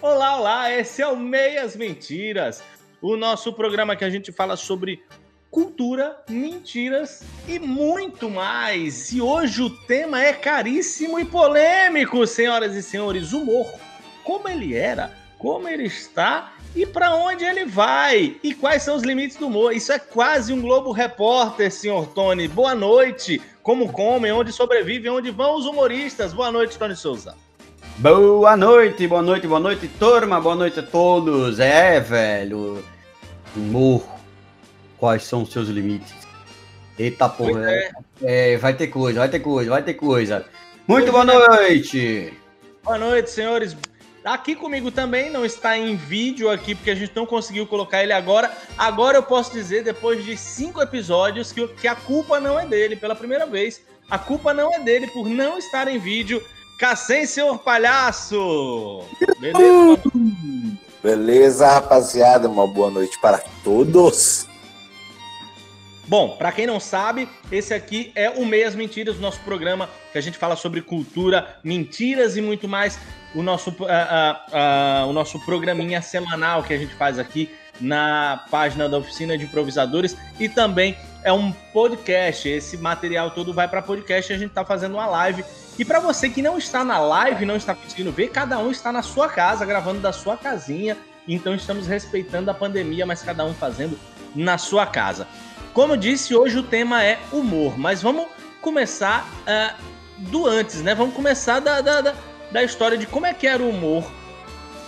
Olá, olá, esse é o Meias Mentiras, o nosso programa que a gente fala sobre cultura, mentiras e muito mais. E hoje o tema é caríssimo e polêmico, senhoras e senhores, humor. Como ele era, como ele está e para onde ele vai e quais são os limites do humor. Isso é quase um Globo Repórter, senhor Tony. Boa noite. Como comem, onde sobrevivem, onde vão os humoristas. Boa noite, Tony Souza. Boa noite, boa noite, boa noite, turma, boa noite a todos. É, velho, humor, quais são os seus limites? Eita porra, é. É, vai ter coisa, vai ter coisa, vai ter coisa. Muito boa noite. Boa noite, senhores. Aqui comigo também não está em vídeo aqui, porque a gente não conseguiu colocar ele agora. Agora eu posso dizer, depois de cinco episódios, que, que a culpa não é dele, pela primeira vez. A culpa não é dele por não estar em vídeo. Cassem, senhor palhaço! Beleza? Beleza, rapaziada? Uma boa noite para todos. Bom, para quem não sabe, esse aqui é o Meias Mentiras, o nosso programa que a gente fala sobre cultura, mentiras e muito mais. O nosso, uh, uh, uh, o nosso programinha semanal que a gente faz aqui na página da Oficina de Improvisadores e também é um podcast. Esse material todo vai para podcast. A gente está fazendo uma live e para você que não está na live, não está conseguindo ver, cada um está na sua casa, gravando da sua casinha. Então estamos respeitando a pandemia, mas cada um fazendo na sua casa. Como eu disse, hoje o tema é humor, mas vamos começar uh, do antes, né? Vamos começar da, da, da, da história de como é que era o humor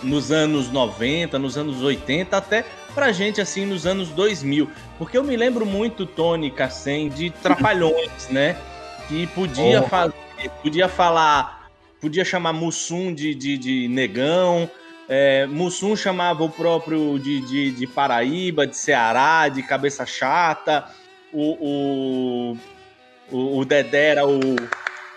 nos anos 90, nos anos 80, até pra gente assim nos anos 2000. Porque eu me lembro muito, Tony Cassen, de Trapalhões, né? Que podia oh. fazer podia falar, podia chamar Mussum de, de, de negão, é, Mussum chamava o próprio de, de, de, Paraíba, de Ceará, de cabeça chata, o, o, o, Dedé era o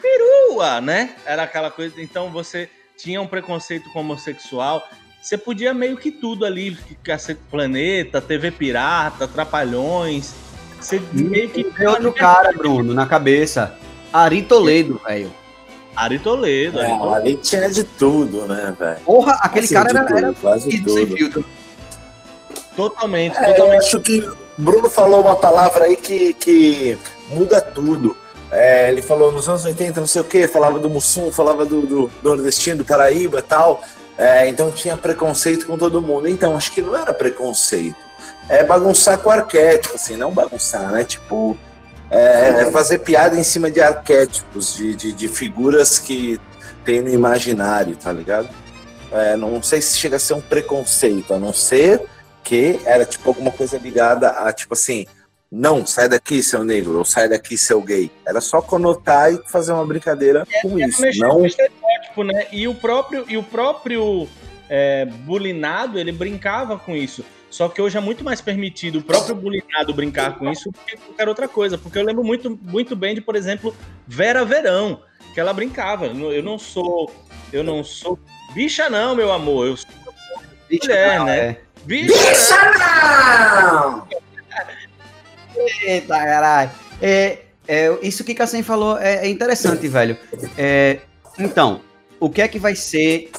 perua, né? Era aquela coisa. Então você tinha um preconceito com homossexual. Você podia meio que tudo ali, Cacete Planeta, TV Pirata, Trapalhões. Você meio que. Tem outro cara, Bruno, na cabeça. Ari Toledo, velho. Ari Toledo. É, Toledo. ali tinha de tudo, né, velho? Porra, aquele quase cara era, tudo, era quase tudo. sem filtro. Totalmente, é, totalmente. Eu acho que Bruno falou uma palavra aí que, que muda tudo. É, ele falou nos anos 80, não sei o que, falava do Mussum, falava do, do, do nordestino, do Paraíba e tal. É, então tinha preconceito com todo mundo. Então, acho que não era preconceito. É bagunçar com o arquétipo, assim, não bagunçar, né? Tipo, é, é, fazer piada em cima de arquétipos, de, de, de, figuras que tem no imaginário, tá ligado? É, não sei se chega a ser um preconceito, a não ser que era tipo alguma coisa ligada a tipo assim, não, sai daqui, seu negro, ou sai daqui, seu gay. Era só conotar e fazer uma brincadeira é, com é, isso. Não... né? E o próprio, e o próprio é, bulinado, ele brincava com isso. Só que hoje é muito mais permitido o próprio bulinado brincar com isso do que qualquer outra coisa. Porque eu lembro muito, muito bem de, por exemplo, Vera Verão, que ela brincava. Eu não sou. Eu não sou. Bicha, não, meu amor. Eu sou bicha mulher, não, né? É. Bicha, bicha não! Eita, caralho. É, é, isso que Cassem falou é, é interessante, velho. É, então, o que é que vai ser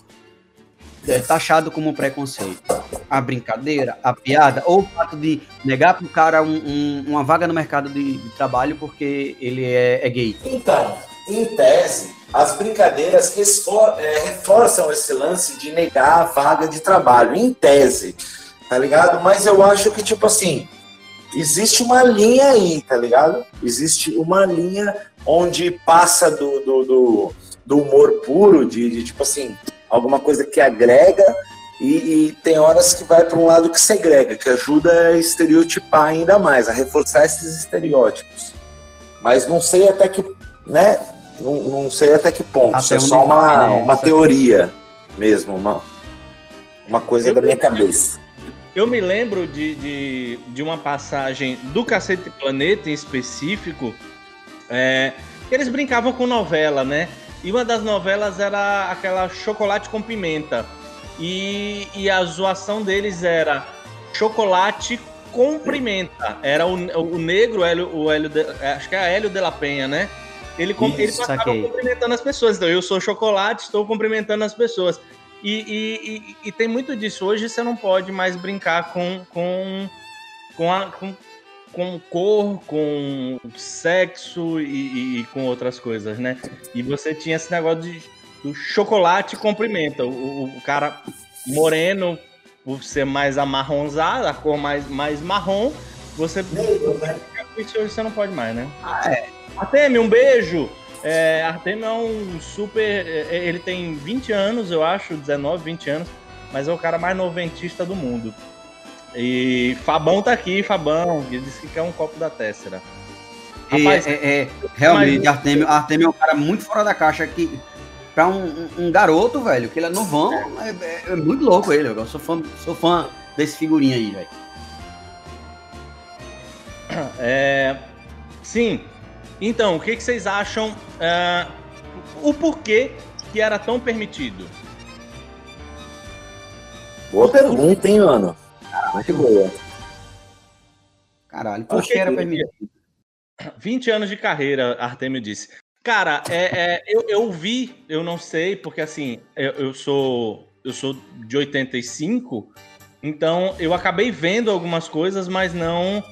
é taxado como preconceito. A brincadeira, a piada, ou o fato de negar para o cara um, um, uma vaga no mercado de, de trabalho porque ele é, é, gay. Então, em tese, as brincadeiras é, reforçam esse lance de negar a vaga de trabalho, em tese, tá ligado? Mas eu acho que, tipo assim, existe uma linha aí, tá ligado? Existe uma linha onde passa do, do, do, do humor puro, de, de tipo assim, alguma coisa que agrega e, e tem horas que vai para um lado que segrega, que ajuda a estereotipar ainda mais, a reforçar esses estereótipos. Mas não sei até que, né? Não, não sei até que ponto. Isso é só uma, né? uma teoria mesmo, uma, uma coisa eu da minha cabeça. Eu me lembro de, de, de, uma passagem do Cacete Planeta em específico, é, que eles brincavam com novela, né? E uma das novelas era aquela Chocolate com Pimenta. E, e a zoação deles era chocolate com pimenta. Era o, o negro, o Hélio, o Hélio de, acho que é Hélio de la Penha, né? Ele, Isso, ele passava cumprimentando as pessoas. Então, eu sou chocolate, estou cumprimentando as pessoas. E, e, e, e, tem muito disso. Hoje você não pode mais brincar com, com, com, a, com, com cor, com sexo e, e, com outras coisas, né? E você tinha esse negócio de do chocolate comprimenta. O, o, cara moreno, por ser mais amarronzado, a cor mais, mais marrom, você. Isso hoje você não pode mais, né? Ah, é. Artemio, um beijo! É, Artemio é um super. É, ele tem 20 anos, eu acho, 19, 20 anos, mas é o cara mais noventista do mundo. E Fabão tá aqui, Fabão, ele disse que quer um copo da Tessera. Rapaz, é, é, é, realmente, mas... Artemio, Artemio é um cara muito fora da caixa que pra um, um, um garoto, velho, que ele é novão, é, é, é muito louco ele. Eu sou fã, sou fã desse figurinha aí, velho. É, sim. Então, o que, que vocês acham? Uh, o porquê que era tão permitido? Boa pergunta, hein, mano? Muito boa. Caralho, por que era permitido? 20 anos de carreira, Artemio disse. Cara, é, é, eu, eu vi, eu não sei, porque assim, eu, eu, sou eu sou de 85, então eu acabei vendo algumas coisas, mas não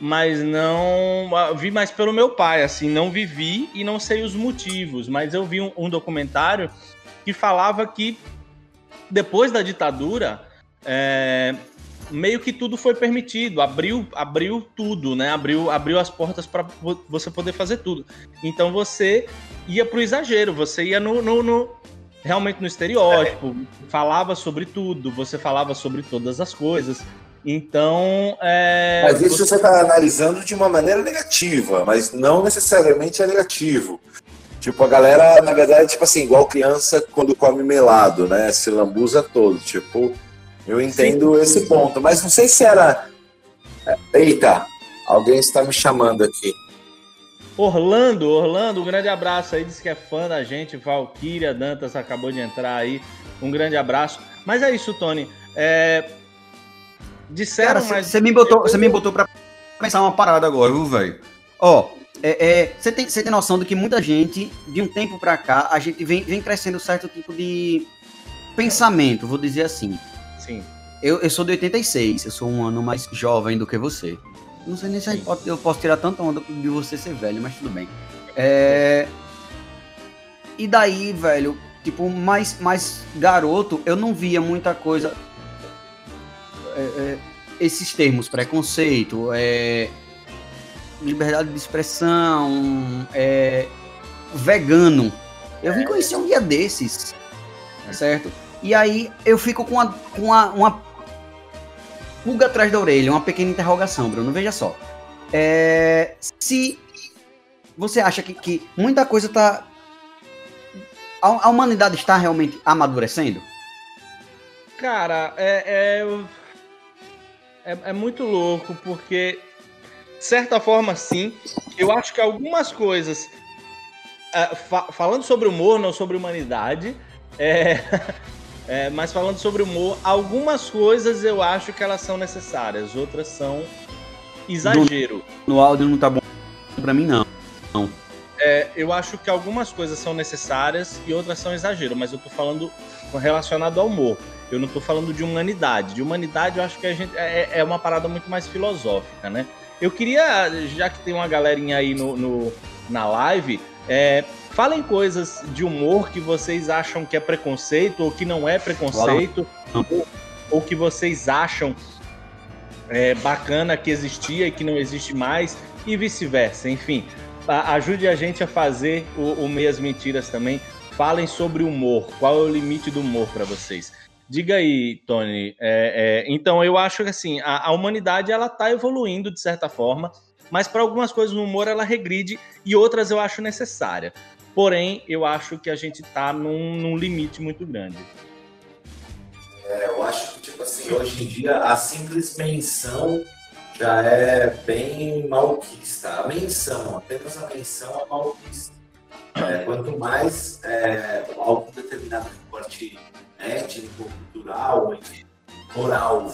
mas não vi mais pelo meu pai, assim, não vivi e não sei os motivos, mas eu vi um, um documentário que falava que depois da ditadura é, meio que tudo foi permitido, abriu, abriu tudo, né? Abriu, abriu as portas para você poder fazer tudo. Então você ia pro exagero, você ia no, no, no realmente no estereótipo, é. falava sobre tudo, você falava sobre todas as coisas. Então. É, mas isso você está analisando de uma maneira negativa, mas não necessariamente é negativo. Tipo, a galera, na verdade, tipo assim, igual criança quando come melado, né? Se lambuza todo. Tipo, eu entendo Sim. esse ponto. Mas não sei se era. Eita, alguém está me chamando aqui. Orlando, Orlando, um grande abraço aí, disse que é fã da gente. Valkyria Dantas acabou de entrar aí. Um grande abraço. Mas é isso, Tony. É, Disseram, Cara, mas. Você me botou, você me botou pra pensar uma parada agora, viu, velho? Ó, é, você é, tem, tem noção de que muita gente, de um tempo pra cá, a gente vem, vem crescendo certo tipo de pensamento, vou dizer assim. Sim. Eu, eu sou de 86, eu sou um ano mais jovem do que você. Não sei nem se eu posso tirar tanta onda de você ser velho, mas tudo bem. É... E daí, velho, tipo, mais, mais garoto, eu não via muita coisa é, é, esses termos, preconceito, é, liberdade de expressão, é, vegano. Eu vim conhecer um dia desses, certo? E aí eu fico com uma, uma, uma pulga atrás da orelha, uma pequena interrogação, Bruno. Veja só. É, se você acha que, que muita coisa está. A, a, humanidade está realmente amadurecendo? Cara, é, é é, é muito louco, porque, de certa forma, sim. Eu acho que algumas coisas. Uh, fa falando sobre humor, não sobre humanidade. É, é, mas falando sobre humor, algumas coisas eu acho que elas são necessárias, outras são exagero. No, no áudio não tá bom para mim, não. não. É, eu acho que algumas coisas são necessárias e outras são exagero, mas eu tô falando relacionado ao humor. Eu não estou falando de humanidade. De humanidade, eu acho que a gente é, é uma parada muito mais filosófica, né? Eu queria, já que tem uma galerinha aí no, no na live, é, falem coisas de humor que vocês acham que é preconceito ou que não é preconceito, ou, ou, que vocês acham é, bacana que existia e que não existe mais, e vice-versa. Enfim, a, ajude a gente a fazer o, o Meias Mentiras também. Falem sobre humor. Qual é o limite do humor para vocês? Diga aí, Tony. É, é, então, eu acho que assim, a, a humanidade ela está evoluindo de certa forma, mas para algumas coisas no humor ela regride e outras eu acho necessária. Porém, eu acho que a gente está num, num, limite muito grande. É, eu acho que, tipo assim, hoje em dia a simples menção já é bem malquista. A menção, apenas a menção é malquista. É, quanto mais é, algum determinado recorte étnico, cultural, moral,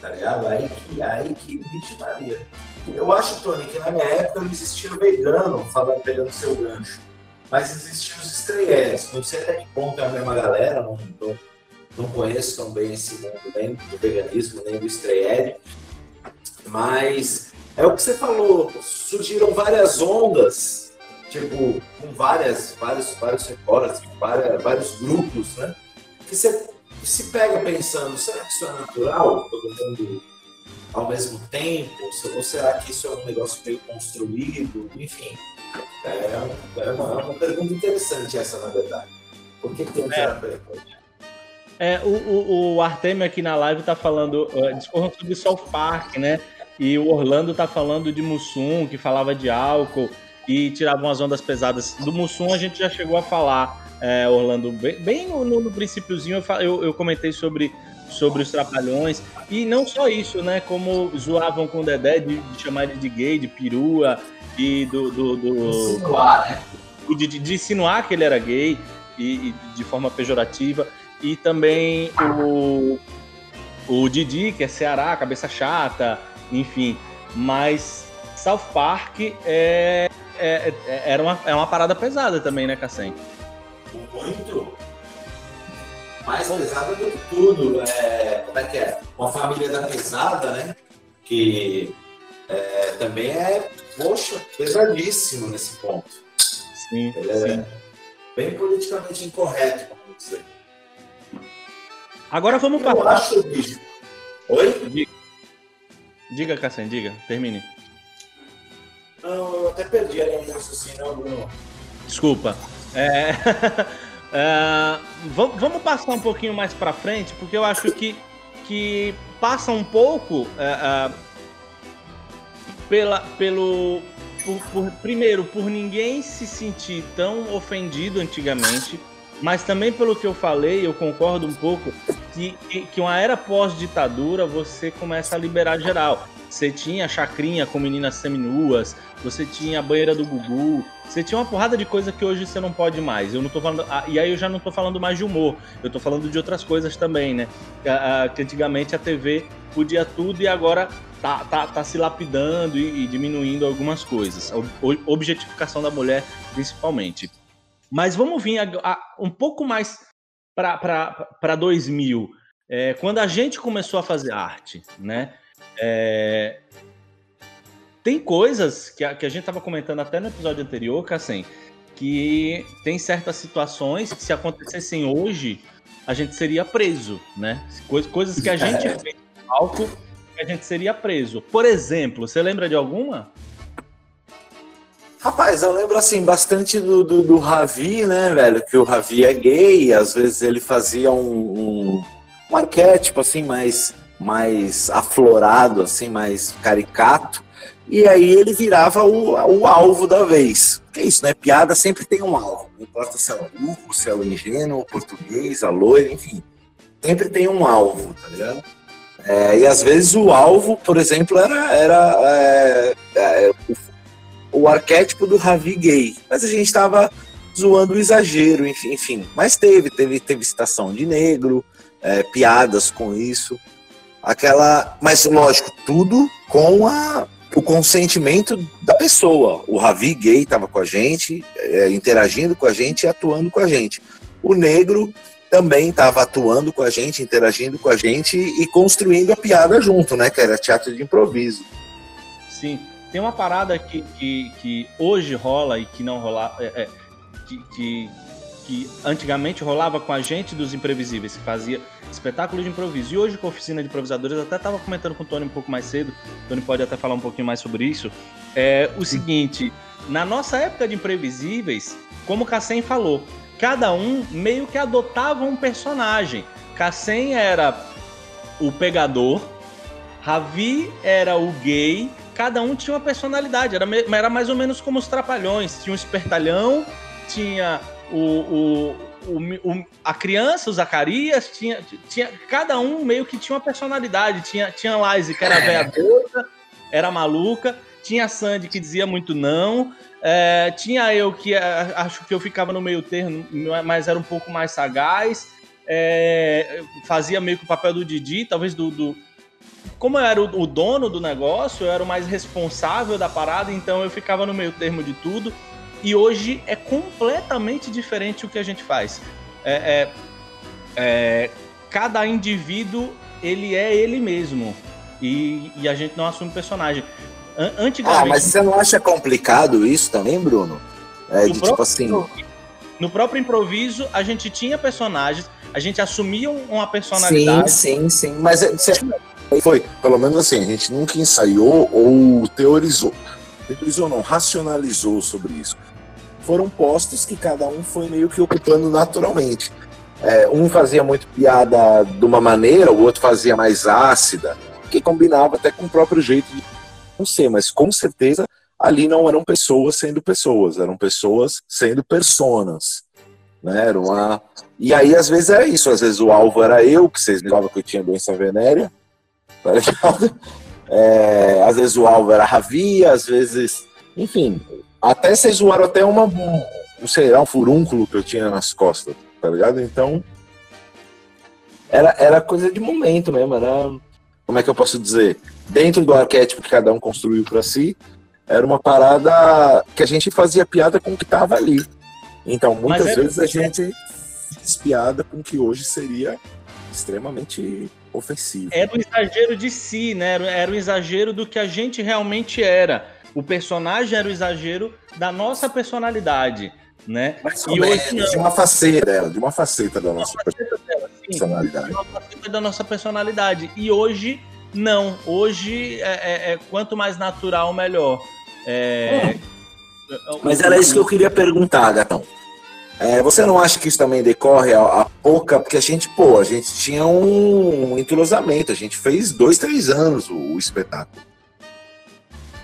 tá ligado? Aí que, aí que bicho Maria. Eu acho, Tony, que na minha época não existia vegano, falando, pegando seu gancho. Mas existiam os estreieres. Não sei até que ponto é a mesma galera, não, não, não conheço tão bem esse mundo nem do veganismo, nem do stray mas é o que você falou, surgiram várias ondas, tipo, com várias, vários, vários recortes, várias, vários grupos, né? Que você se pega pensando, será que isso é natural? Todo mundo ao mesmo tempo? Ou será que isso é um negócio meio construído? Enfim, é, é, uma, é uma pergunta interessante essa, na verdade. Por que tem é. É, o, o, o Artemio aqui na live tá falando, uh, discorrendo sobre South Park, né? E o Orlando tá falando de Mussum, que falava de álcool e tirava umas ondas pesadas. Do Mussum a gente já chegou a falar, é, Orlando, bem, bem no, no princípiozinho eu, eu, eu comentei sobre sobre os trapalhões. E não só isso, né? Como zoavam com o Dedé de, de chamar ele de gay, de perua, e do. do, do insinuar, né? De, de, de, insinuar que ele era gay e, e, de forma pejorativa. E também o, o Didi, que é Ceará, cabeça chata, enfim. Mas South Park é, é, é, era uma, é uma parada pesada também, né, Cassem? Muito mais pesada do que tudo. É, como é que é? Uma família da pesada, né? Que é, também é, poxa, pesadíssimo nesse ponto. Sim, Ele é sim. bem politicamente incorreto, vamos dizer. Agora vamos para. Eu acho, bicho. Oi? Diga, diga Cassem, diga, termine. Não, eu até perdi a linha raciocínio, Bruno. Desculpa. É... Uh, vamos passar um pouquinho mais para frente, porque eu acho que, que passa um pouco uh, uh, pela, pelo. Por, por, primeiro, por ninguém se sentir tão ofendido antigamente, mas também pelo que eu falei, eu concordo um pouco, que, que uma era pós-ditadura você começa a liberar geral. Você tinha chacrinha com meninas seminuas, você tinha a banheira do Gugu, você tinha uma porrada de coisa que hoje você não pode mais. Eu não tô falando. Ah, e aí eu já não tô falando mais de humor, eu tô falando de outras coisas também, né? Que, ah, que antigamente a TV podia tudo e agora tá, tá, tá se lapidando e, e diminuindo algumas coisas. Objetificação da mulher, principalmente. Mas vamos vir a, a, um pouco mais para 2000, é, quando a gente começou a fazer arte, né? É... Tem coisas que a, que a gente estava comentando até no episódio anterior, Cassem, que tem certas situações que se acontecessem hoje, a gente seria preso, né? Coisas que a gente é. fez no palco, a gente seria preso. Por exemplo, você lembra de alguma? Rapaz, eu lembro assim bastante do, do, do, Ravi, né, velho? Que o Ravi é gay, às vezes ele fazia um, um, um arquétipo assim mais mais aflorado, assim, mais caricato, e aí ele virava o, o alvo da vez. Que é isso, né? Piada sempre tem um alvo. Não importa se é burro, se é o ingênuo, o português, a loira, enfim. Sempre tem um alvo, tá ligado? É, e às vezes o alvo, por exemplo, era, era é, é, o, o, arquétipo do Ravi gay. Mas a gente estava zoando o exagero, enfim, enfim. Mas teve, teve, teve citação de negro, é, piadas com isso aquela. Mas, lógico, tudo com a, o consentimento da pessoa. O Ravi gay estava com a gente, é, interagindo com a gente e atuando com a gente. O negro também estava atuando com a gente, interagindo com a gente e construindo a piada junto, né? Que era teatro de improviso. Sim. Tem uma parada que, que, que hoje rola e que não rola. É, é, que, que, que antigamente rolava com a gente dos imprevisíveis, que fazia espetáculo de improviso. E hoje, com a oficina de improvisadores, eu até estava comentando com o Tony um pouco mais cedo, o Tony pode até falar um pouquinho mais sobre isso. É o seguinte: na nossa época de imprevisíveis, como o Cassem falou, cada um meio que adotava um personagem. Cassem era o pegador, Ravi era o gay, cada um tinha uma personalidade, era, era mais ou menos como os trapalhões, tinha um espertalhão, tinha o, o o, a criança, o Zacarias, tinha, tinha. Cada um meio que tinha uma personalidade. Tinha, tinha Lize, que era velha doida, era maluca. Tinha a Sandy, que dizia muito não. É, tinha eu, que é, acho que eu ficava no meio termo, mas era um pouco mais sagaz. É, fazia meio que o papel do Didi, talvez do. do como eu era o dono do negócio, eu era o mais responsável da parada, então eu ficava no meio termo de tudo. E hoje é completamente diferente o que a gente faz. É, é, é, cada indivíduo ele é ele mesmo. E, e a gente não assume personagem. Antigamente. Ah, mas você não acha complicado isso também, Bruno? É, de tipo assim. No próprio improviso, a gente tinha personagens, a gente assumia uma personalidade. Sim, sim, sim. Mas é, você... foi, pelo menos assim, a gente nunca ensaiou ou teorizou. Teorizou não, racionalizou sobre isso. Foram postos que cada um foi meio que ocupando naturalmente. É, um fazia muito piada de uma maneira, o outro fazia mais ácida, que combinava até com o próprio jeito de não ser, mas com certeza ali não eram pessoas sendo pessoas, eram pessoas sendo personas. Né? Era uma... E aí, às vezes, era isso. Às vezes o alvo era eu, que vocês me falavam que eu tinha doença venérea. Tá ligado? É, às vezes o alvo era a Ravi, às vezes. Enfim, até vocês zoaram até uma. Não sei, era um furúnculo que eu tinha nas costas, tá ligado? Então. Era, era coisa de momento mesmo, era. Como é que eu posso dizer? Dentro do arquétipo que cada um construiu para si, era uma parada que a gente fazia piada com o que tava ali. Então, muitas é, vezes a gente fez piada com o que hoje seria extremamente ofensivo. Era o exagero de si, né? Era o exagero do que a gente realmente era. O personagem era o exagero da nossa personalidade, né? Mas, e hoje não. de uma faceta dela, de uma faceta da nossa faceta dela, sim, personalidade. De uma faceta da nossa personalidade. E hoje não. Hoje é, é, é quanto mais natural melhor. É... Mas era isso que eu queria perguntar, Gatão. É, você não acha que isso também decorre a, a, pouca, porque a gente, pô, a gente tinha um entrosamento, a gente fez dois, três anos o, o, espetáculo.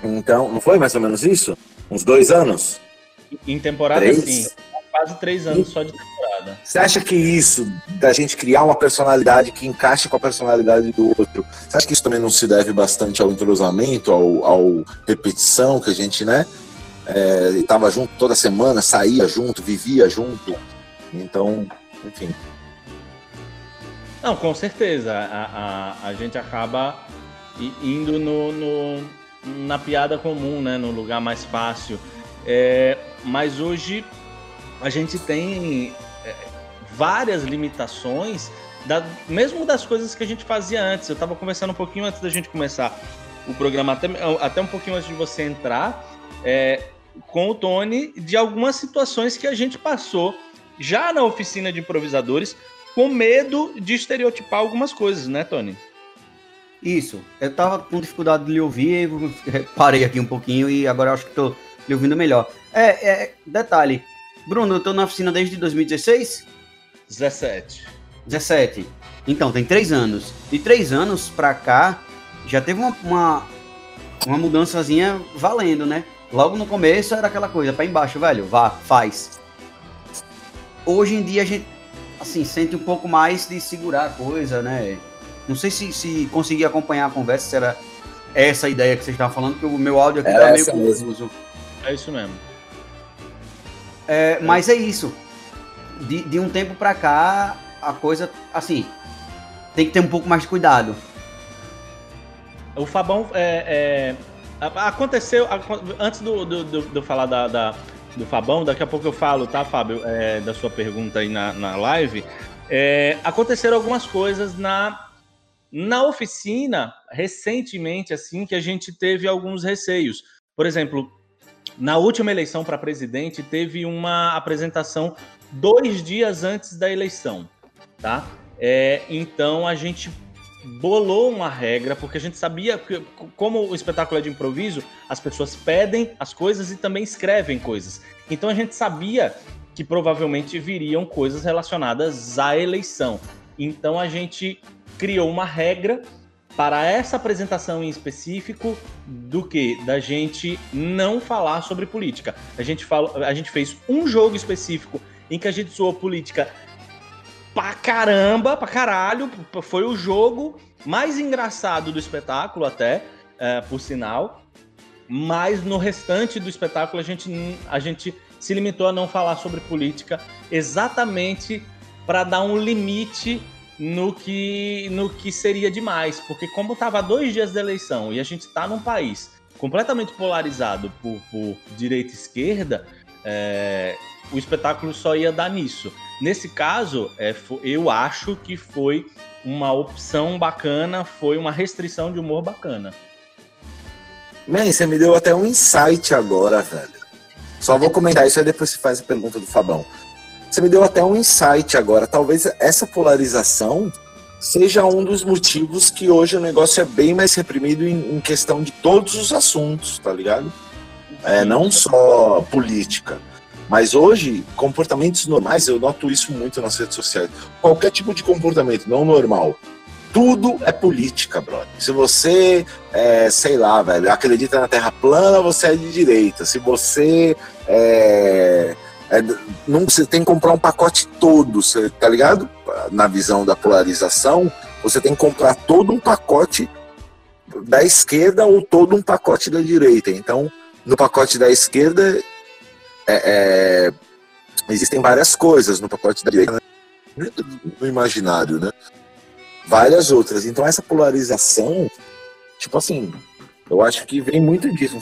Então, não foi mais ou menos isso? Uns dois anos? Em temporada, três? sim. Quase três anos e, só de temporada. Você acha que isso, da gente criar uma personalidade que encaixe com a personalidade do outro, você acha que isso também não se deve bastante ao entrosamento, ao, ao repetição que a gente, né? é, estava junto toda semana, saía junto, vivia junto. Então, enfim. Não, com certeza. A, a, a gente acaba indo no, no, na piada comum, né? No lugar mais fácil. É, mas hoje a gente tem é, várias limitações, da, mesmo das coisas que a gente fazia antes. Eu estava conversando um pouquinho antes da gente começar o programa, até, até um pouquinho antes de você entrar. É, com o Tony de algumas situações que a gente passou já na oficina de improvisadores com medo de estereotipar algumas coisas, né, Tony? Isso. Eu tava com dificuldade de lhe ouvir, parei aqui um pouquinho e agora acho que tô lhe ouvindo melhor. É, é detalhe. Bruno, eu tô na oficina desde 2016? 17. 17. Então, tem três anos. De três anos pra cá, já teve uma, uma, uma mudançazinha valendo, né? Logo no começo era aquela coisa, para embaixo, velho, vá, faz. Hoje em dia a gente, assim, sente um pouco mais de segurar a coisa, né? Não sei se, se consegui acompanhar a conversa, se era essa a ideia que vocês estavam falando, que o meu áudio aqui era tá meio confuso. É isso mesmo. É, mas é isso. De, de um tempo para cá, a coisa, assim, tem que ter um pouco mais de cuidado. O Fabão é, é Aconteceu, antes do, do, do, do falar da, da, do Fabão, daqui a pouco eu falo, tá, Fábio, é, da sua pergunta aí na, na live. É, aconteceram algumas coisas na, na oficina, recentemente, assim, que a gente teve alguns receios. Por exemplo, na última eleição para presidente, teve uma apresentação dois dias antes da eleição, tá? É, então a gente bolou uma regra, porque a gente sabia que, como o espetáculo é de improviso, as pessoas pedem as coisas e também escrevem coisas. Então a gente sabia que provavelmente viriam coisas relacionadas à eleição. Então a gente criou uma regra para essa apresentação em específico do que da gente não falar sobre política. A gente fala, a gente fez um jogo específico em que a gente zoou política pra caramba, pra caralho. Foi o jogo mais engraçado do espetáculo, até, é, por sinal. Mas no restante do espetáculo a gente, a gente se limitou a não falar sobre política exatamente para dar um limite no que, no que seria demais. Porque como estava dois dias da eleição e a gente está num país completamente polarizado por, por direita e esquerda, é, o espetáculo só ia dar nisso. Nesse caso, é, eu acho que foi uma opção bacana, foi uma restrição de humor bacana. Man, você me deu até um insight agora, velho. Só vou comentar isso aí depois você faz a pergunta do Fabão. Você me deu até um insight agora. Talvez essa polarização seja um dos motivos que hoje o negócio é bem mais reprimido em, em questão de todos os assuntos, tá ligado? É, não só política. Mas hoje, comportamentos normais, eu noto isso muito nas redes sociais. Qualquer tipo de comportamento não normal. Tudo é política, brother. Se você, é, sei lá, velho, acredita na Terra plana, você é de direita. Se você é, é, não, você tem que comprar um pacote todo, você, tá ligado? Na visão da polarização, você tem que comprar todo um pacote da esquerda ou todo um pacote da direita. Então, no pacote da esquerda, é, é, existem várias coisas no pacote da direita, no imaginário, né? Várias outras. Então, essa polarização, tipo assim, eu acho que vem muito disso,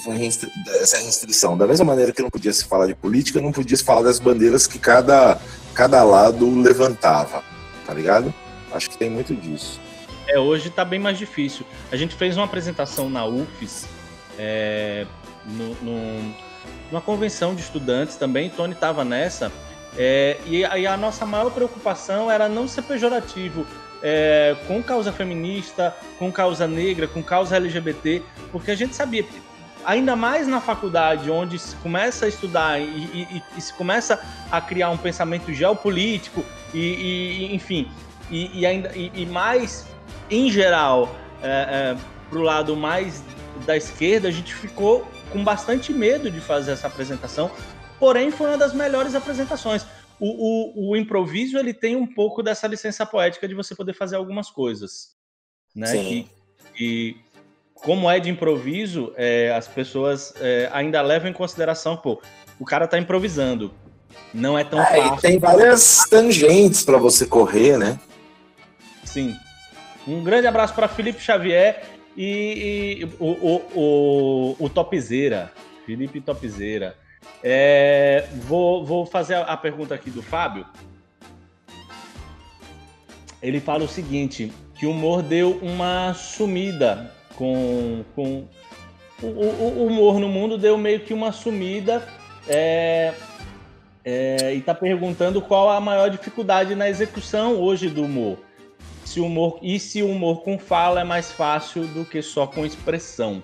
essa restrição. Da mesma maneira que não podia se falar de política, não podia se falar das bandeiras que cada, cada lado levantava, tá ligado? Acho que tem muito disso. É, hoje tá bem mais difícil. A gente fez uma apresentação na UFES, é, no, no, numa convenção de estudantes também, Tony estava nessa, é, e, e a nossa maior preocupação era não ser pejorativo é, com causa feminista, com causa negra, com causa LGBT, porque a gente sabia, ainda mais na faculdade, onde se começa a estudar e, e, e se começa a criar um pensamento geopolítico e, enfim, e, ainda e, mais em geral é, é, para o lado mais da esquerda, a gente ficou com bastante medo de fazer essa apresentação. Porém, foi uma das melhores apresentações o, o, o, improviso ele tem um pouco dessa licença poética de você poder fazer algumas coisas, né? Sim. Que, como é de improviso, é, as pessoas é, ainda levam em consideração, pô, o cara tá improvisando, não é tão é, fácil. tem várias tangentes para você correr, né? Sim. Um grande abraço para Felipe Xavier e, e o, o, o, o Topzeira, Felipe Topzeira. É, vou, vou fazer a, pergunta aqui do Fábio. Ele fala o seguinte: que o humor deu uma sumida com. com o, o, o humor no mundo deu meio que uma sumida. É, é, e está perguntando qual a maior dificuldade na execução hoje do humor. Se humor e se o humor com fala é mais fácil do que só com expressão.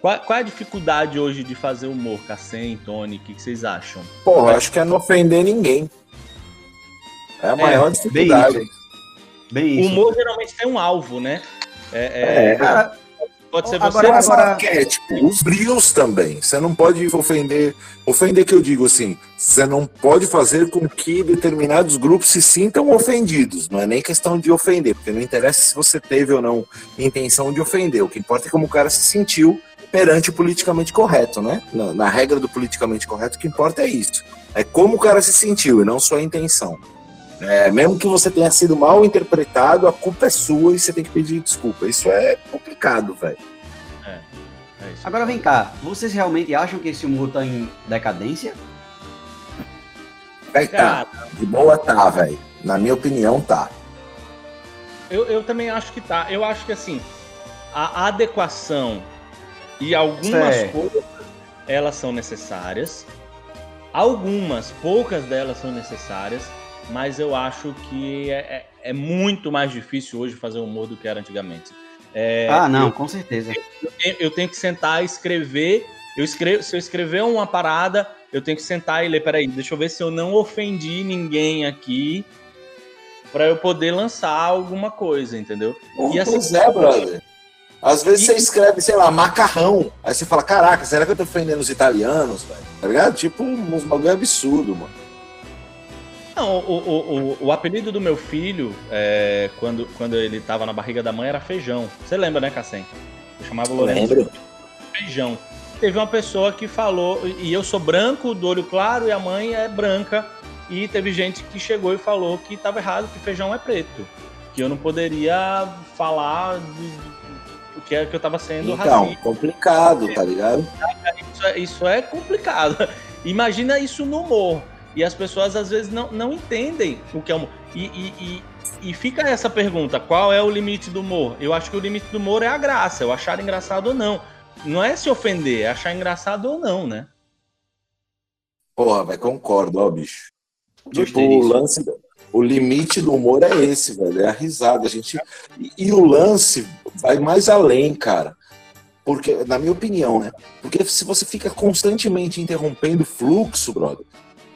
Qual, qual é a dificuldade hoje de fazer humor, Cassem, Tony? O que, que, vocês acham? Porra, acho que é não ofender ninguém. É a maior é, dificuldade. Bem isso. Bem o humor geralmente tem um alvo, né? É, é, é cara, pode ser você. Agora, agora... É, tipo, os brios também. Você não pode ofender. Ofender que eu digo assim, você não pode fazer com que determinados grupos se sintam ofendidos. Não é nem questão de ofender, porque não interessa se você teve ou não intenção de ofender. O que importa é como o cara se sentiu perante o politicamente correto, né? Na, na, regra do politicamente correto, o que importa é isso. É como o cara se sentiu e não sua intenção. É, mesmo que você tenha sido mal interpretado, a culpa é sua e você tem que pedir desculpa. Isso é complicado, velho. É, é Agora vem cá, vocês realmente acham que esse humor tá em decadência? Vai tá. De boa tá, velho. Na minha opinião, tá. Eu, eu também acho que tá. Eu acho que assim, a adequação e algumas Sei. coisas elas são necessárias. Algumas, poucas delas são necessárias, mas eu acho que é, é, é muito mais difícil hoje fazer humor do que era antigamente. É, ah, não, eu, com certeza. Eu, eu, tenho que sentar e escrever. Eu escrevo, se eu escrever uma parada, eu tenho que sentar e ler. Peraí, deixa eu ver se eu não ofendi ninguém aqui para eu poder lançar alguma coisa, entendeu? e assim, pois é, brother. Às vezes e... você escreve, sei lá, macarrão. Aí você fala, caraca, será que eu tô ofendendo os italianos, velho? Tá ligado? Tipo, uns bagulho absurdo, mano. Não, o, o, o, o, apelido do meu filho, é, quando, quando ele tava na barriga da mãe, era feijão. Você lembra, né, Cassem? Eu chamava o Lourenço. Lembro. Feijão. Teve uma pessoa que falou, e eu sou branco, do olho claro, e a mãe é branca. E teve gente que chegou e falou que estava errado, que feijão é preto. Que eu não poderia falar de, que é que eu tava sendo então, racista. complicado, tá ligado? Isso é, isso é complicado. Imagina isso no humor. E as pessoas às vezes não, não entendem o que é humor. E, e, e, e fica essa pergunta: qual é o limite do humor? Eu acho que o limite do humor é a graça, eu achar engraçado ou não. Não é se ofender, é achar engraçado ou não, né? Porra, vai, concordo, ó, bicho. tipo, o lance, o limite do humor é esse, velho, é a risada. A gente, e, e o lance vai mais além, cara. Porque, na minha opinião, né? Porque se você fica constantemente interrompendo o fluxo, brother,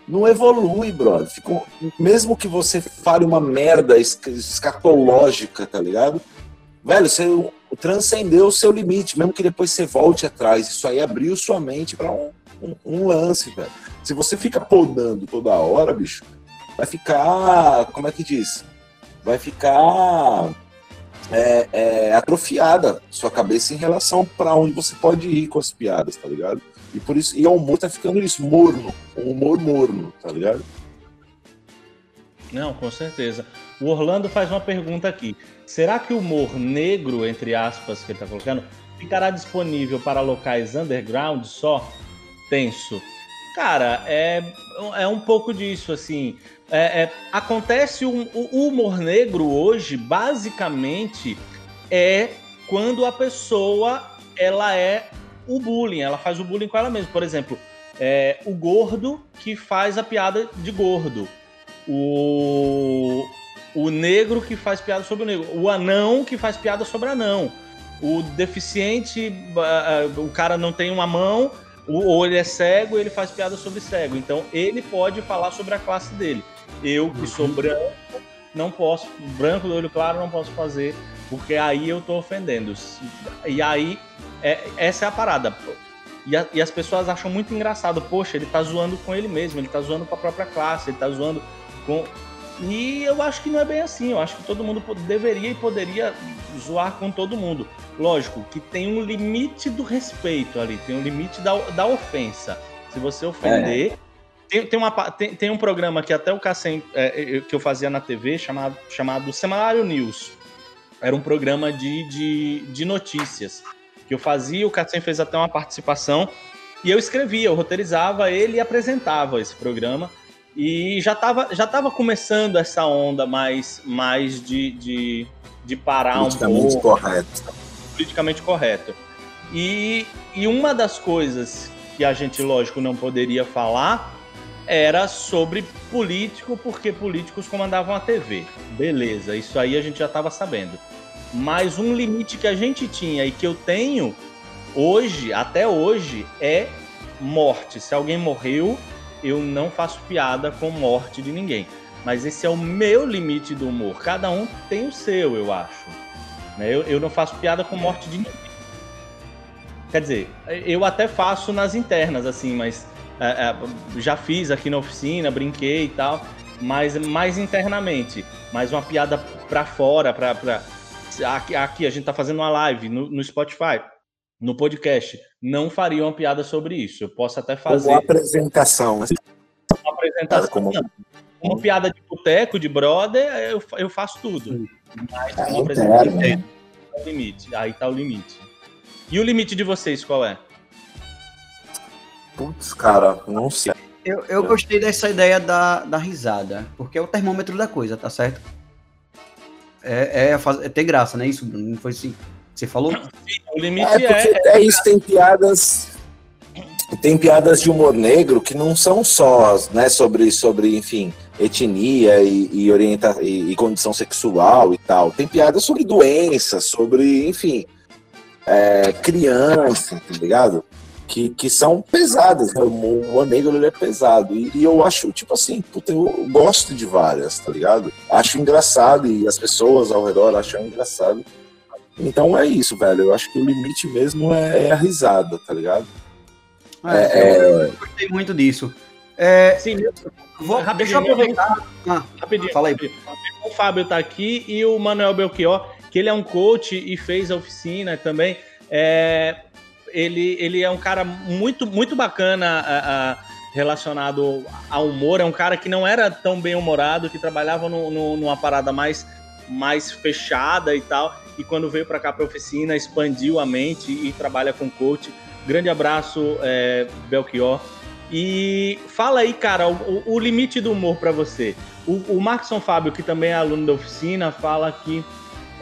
não evolui, brother. Fica, mesmo que você fale uma merda escatológica, tá ligado? Velho, você transcendeu o seu limite, mesmo que depois você volte atrás. Isso aí abriu sua mente para um, um, um, lance, velho. Se você fica podando toda hora, bicho, vai ficar. Como é que diz? Vai ficar é, é, atrofiada sua cabeça em relação para onde você pode ir com as piadas, tá ligado? E por isso, e o humor tá ficando isso, morno, um humor morno, tá ligado? Não, com certeza. O Orlando faz uma pergunta aqui. Será que o humor negro, entre aspas, que ele está colocando, ficará disponível para locais underground só? Tenso. Cara, é, é um pouco disso, assim. É, é, acontece um, o humor negro hoje, basicamente, é quando a pessoa ela é o bullying, ela faz o bullying com ela mesma. Por exemplo, é, o gordo que faz a piada de gordo. O, o negro que faz piada sobre o negro. O anão que faz piada sobre anão. O deficiente, o cara não tem uma mão, o olho é cego, ele faz piada sobre cego. Então ele pode falar sobre a classe dele. Eu, que sou uhum. branco, não posso, branco do olho claro, não posso fazer, porque aí eu tô ofendendo. E aí, é, essa é a parada. E, a, e, as pessoas acham muito engraçado, poxa, ele tá zoando com ele mesmo, ele tá zoando com a própria classe, ele tá zoando com. E eu acho que não é bem assim, eu acho que todo mundo deveria e poderia zoar com todo mundo. Lógico que tem um limite do respeito ali, tem um limite da, da ofensa. Se você ofender, é. Tem, tem, uma, tem, tem, um programa que até o Cassem, é, que eu fazia na TV chamado, chamado Semanário News. Era um programa de, de, de notícias que eu fazia. O Cassem fez até uma participação e eu escrevia, eu roteirizava ele e apresentava esse programa. E já estava já tava começando essa onda mais, mais de, de, de parar um pouco. correto. Politicamente correto. E, e uma das coisas que a gente, lógico, não poderia falar era sobre político, porque políticos comandavam a TV. Beleza, isso aí a gente já estava sabendo. Mas um limite que a gente tinha e que eu tenho hoje, até hoje, é morte. Se alguém morreu, eu não faço piada com morte de ninguém. Mas esse é o meu limite do humor. Cada um tem o seu, eu acho. Né? Eu, eu não faço piada com morte de ninguém. Quer dizer, eu até faço nas internas, assim, mas é, é, já fiz aqui na oficina, brinquei e tal, mas mais internamente, mais uma piada para fora, para aqui, aqui, a gente tá fazendo uma live no, no, Spotify, no podcast, não faria uma piada sobre isso. Eu posso até fazer uma apresentação, uma apresentação. Como... Uma piada de boteco, de brother, eu, eu faço tudo. Mas uma apresentação é o limite. Aí tá o limite. E o limite de vocês qual é? Putz, cara, não sei. Eu, eu gostei dessa ideia da, da risada, porque é o termômetro da coisa, tá certo? É, é, é ter graça, né? Isso não foi assim. Você falou? Sim, o limite é, é, é isso, tem piadas. Tem piadas de humor negro que não são só, né, sobre, sobre enfim, etnia e, e, orienta, e, e condição sexual e tal. Tem piadas sobre doenças, sobre, enfim, é, criança, tá ligado? Que, que são pesadas, né? O humor negro ele é pesado. E, e, eu acho, tipo assim, puta, eu gosto de várias, tá ligado? Acho engraçado e as pessoas ao redor acham engraçado. Então é isso, velho. Eu acho que o limite mesmo é, é a risada, tá ligado? É, é, eu gostei muito disso. É, Sim, vou, deixa eu aproveitar. Ah, rapidinho, fala aí. O Fábio tá aqui e o Manuel Belchior, que ele é um coach e fez a oficina também. É, ele, ele é um cara muito, muito bacana a, a, relacionado ao humor. É um cara que não era tão bem humorado, que trabalhava no, no, numa parada mais, mais fechada e tal. E quando veio para cá para oficina, expandiu a mente e trabalha com coach. Grande abraço, é, Belchior. E fala aí, cara, o, o limite do humor para você. O, o Markson Fábio, que também é aluno da oficina, fala que.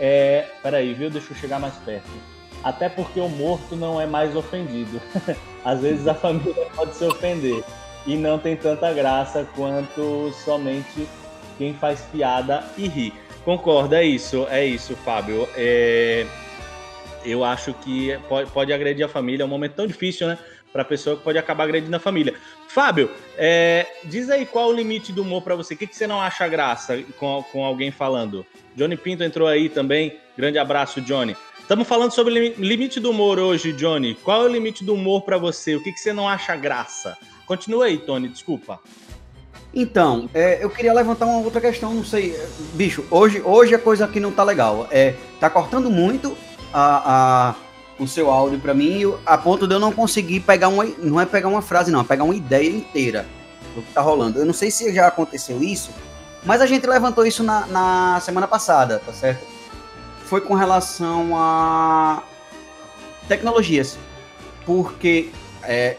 É, peraí, viu? Deixa eu chegar mais perto. Até porque o morto não é mais ofendido. Às vezes a família pode se ofender. E não tem tanta graça quanto somente quem faz piada e ri. Concordo, é isso, é isso, Fábio. É, eu acho que pode, pode agredir a família, é um momento tão difícil, né? Para a pessoa que pode acabar agredindo a família. Fábio, é, diz aí qual o limite do humor para você. O que, que você não acha graça com, com alguém falando? Johnny Pinto entrou aí também. Grande abraço, Johnny. Estamos falando sobre limite do humor hoje, Johnny. Qual é o limite do humor para você? O que, que você não acha graça? Continua aí, Tony, desculpa. Então, é, eu queria levantar uma outra questão, não sei. Bicho, hoje, hoje a coisa aqui não tá legal. É, tá cortando muito a, a o seu áudio para mim, a ponto de eu não conseguir pegar uma. Não é pegar uma frase, não, é pegar uma ideia inteira do que tá rolando. Eu não sei se já aconteceu isso, mas a gente levantou isso na, na semana passada, tá certo? Foi com relação a tecnologias. Porque é,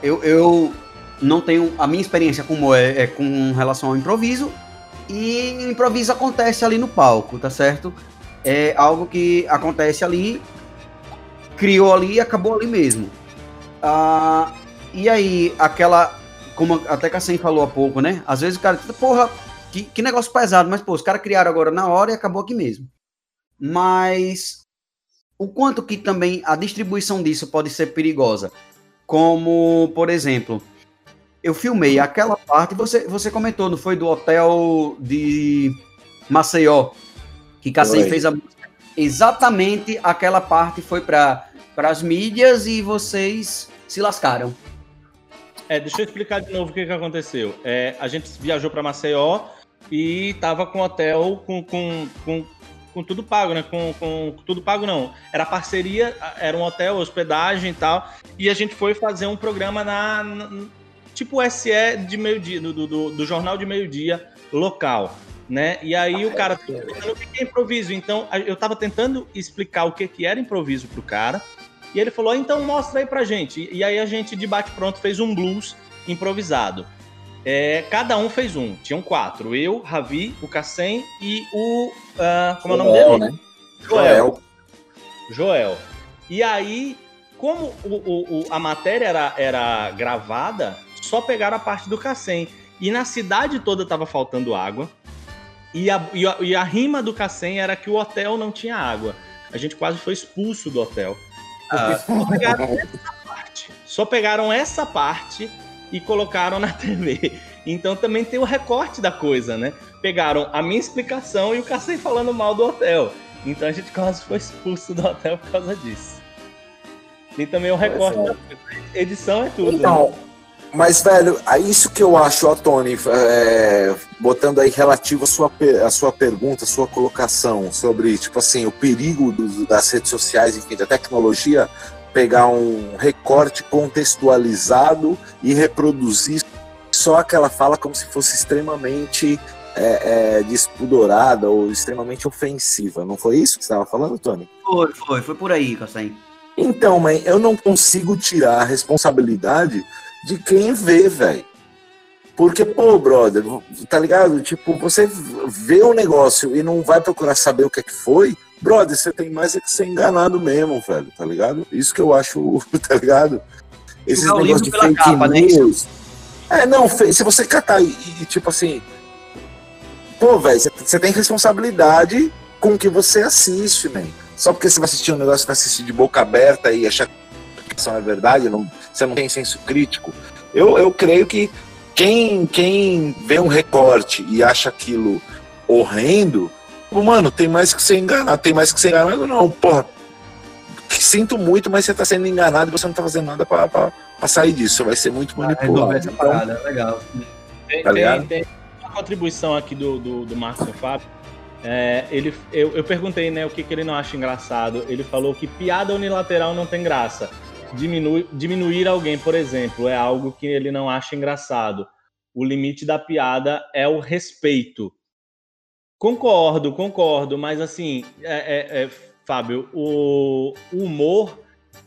eu, eu não tenho. A minha experiência como é, é com relação ao improviso. E improviso acontece ali no palco, tá certo? É algo que acontece ali, criou ali e acabou ali mesmo. Ah, e aí, aquela. Como até Sen falou há pouco, né? Às vezes o cara, porra, que, que negócio pesado, mas pô, os caras criaram agora na hora e acabou aqui mesmo. Mas o quanto que também a distribuição disso pode ser perigosa. Como, por exemplo, eu filmei aquela parte, você, você comentou, não foi do hotel de Maceió, que Cassem fez a música. Exatamente aquela parte foi para as mídias e vocês se lascaram. É, deixa eu explicar de novo o que, que aconteceu. É, a gente viajou para Maceió e tava com hotel com, com, com, com tudo pago, né? Com, com, com, tudo pago não. Era parceria, era um hotel, hospedagem e tal. E a gente foi fazer um programa na, na tipo SE de meio-dia, do, do, do, jornal de meio-dia local. Né? E aí o cara o que é improviso. Então eu tava tentando explicar o que, que era improviso pro cara. E ele falou: então mostra aí pra gente. E aí a gente, de bate-pronto, fez um blues improvisado. É, cada um fez um. Tinham quatro. Eu, Ravi, o Cassem e o. Uh, como é o nome dele? Né? Joel. Joel. E aí, como o, o, o, a matéria era, era gravada, só pegaram a parte do Cassem. E na cidade toda tava faltando água. E a, e a, e a rima do Cassem era que o hotel não tinha água. A gente quase foi expulso do hotel. Ah. Só, pegaram essa parte, só pegaram essa parte e colocaram na TV. Então também tem o recorte da coisa, né? Pegaram a minha explicação e o Cassem falando mal do hotel. Então a gente quase foi expulso do hotel por causa disso. Tem também o recorte é. da edição é tudo. Então, né? Mas, velho, é isso que eu acho, ó, Tony, é, botando aí relativo à sua, à sua pergunta, à sua colocação sobre, tipo assim, o perigo do, das redes sociais, enfim, da tecnologia, pegar um recorte contextualizado e reproduzir só aquela fala como se fosse extremamente é, é, despudorada ou extremamente ofensiva. Não foi isso que você estava falando, Tony? Foi, foi, foi por aí, Cassem. Então, mãe, eu não consigo tirar a responsabilidade de quem vê, velho. Porque, pô, brother, tá ligado? Tipo, você vê o negócio e não vai procurar saber o que é que foi, brother, você tem mais é que ser enganado mesmo, velho, tá ligado? Isso que eu acho, tá ligado? Esses negócios de fake capa, né? news. Né? É, não, se você catar e, e tipo assim, pô, velho, você tem responsabilidade com o que você assiste, man. Só porque você vai assistir um negócio, vai assistir de boca aberta e achar que é verdade, não, você não tem senso crítico. Eu, eu creio que quem, quem vê um recorte e acha aquilo horrendo, mano, tem mais que ser enganado, tem mais que ser enganado, não, porra. Sinto muito, mas você tá sendo enganado e você não tá fazendo nada pra, pra, pra sair disso. Você vai ser muito ah, manipulado. Ah, essa então, parada, é legal. Tem, tá tem, tem, uma contribuição aqui do, do, do Márcio Fábio. É, ele, eu, eu perguntei né, o que, que ele não acha engraçado. Ele falou que piada unilateral não tem graça diminui, diminuir alguém, por exemplo, é algo que ele não acha engraçado. O limite da piada é o respeito. Concordo, concordo, mas assim, é, é, é, Fábio, o, humor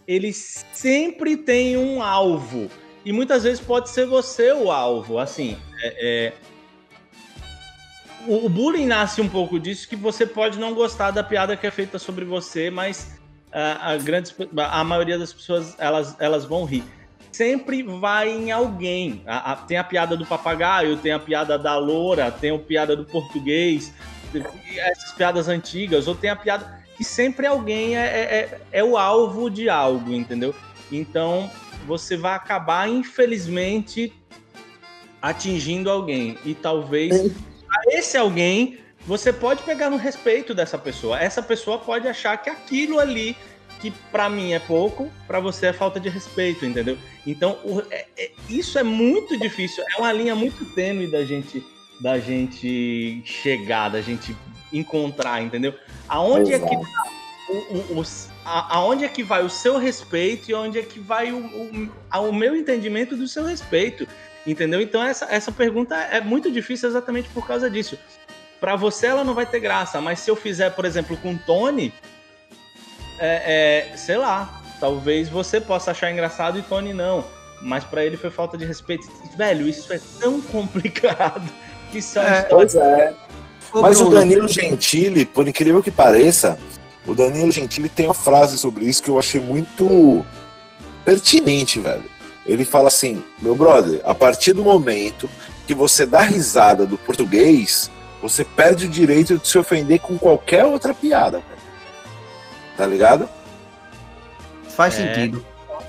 ele sempre tem um alvo. E muitas vezes pode ser você o alvo. Assim, é, é... O, o, bullying nasce um pouco disso, que você pode não gostar da piada que é feita sobre você, mas a, a, grande, a maioria das pessoas elas, elas vão rir. Sempre vai em alguém. A, a, tem a piada do papagaio, tem a piada da loura, tem a piada do português, essas piadas antigas, ou tem a piada que sempre alguém é, é, é, é o alvo de algo, entendeu? Então você vai acabar, infelizmente, atingindo alguém. E talvez esse alguém você pode pegar no respeito dessa pessoa. Essa pessoa pode achar que aquilo ali que para mim é pouco, para você é falta de respeito, entendeu? Então, o, é, é, isso é muito difícil, é uma linha muito tênue da gente da gente chegar, da gente encontrar, entendeu? Aonde Exato. é que tá o, o, o, a, aonde é que vai o seu respeito e onde é que vai o, o, o meu entendimento do seu respeito, entendeu? Então essa, essa pergunta é muito difícil exatamente por causa disso. Para você ela não vai ter graça, mas se eu fizer, por exemplo, com Tony, é, é, sei lá, talvez você possa achar engraçado e Tony não. Mas para ele foi falta de respeito. Velho, isso é tão complicado que são é, Pois é. Mas o Danilo Gentili, por incrível que pareça, o Danilo Gentili tem uma frase sobre isso que eu achei muito pertinente, velho. Ele fala assim: meu brother, a partir do momento que você dá risada do português, você perde o direito de se ofender com qualquer outra piada, velho. Tá ligado? Faz é, sentido.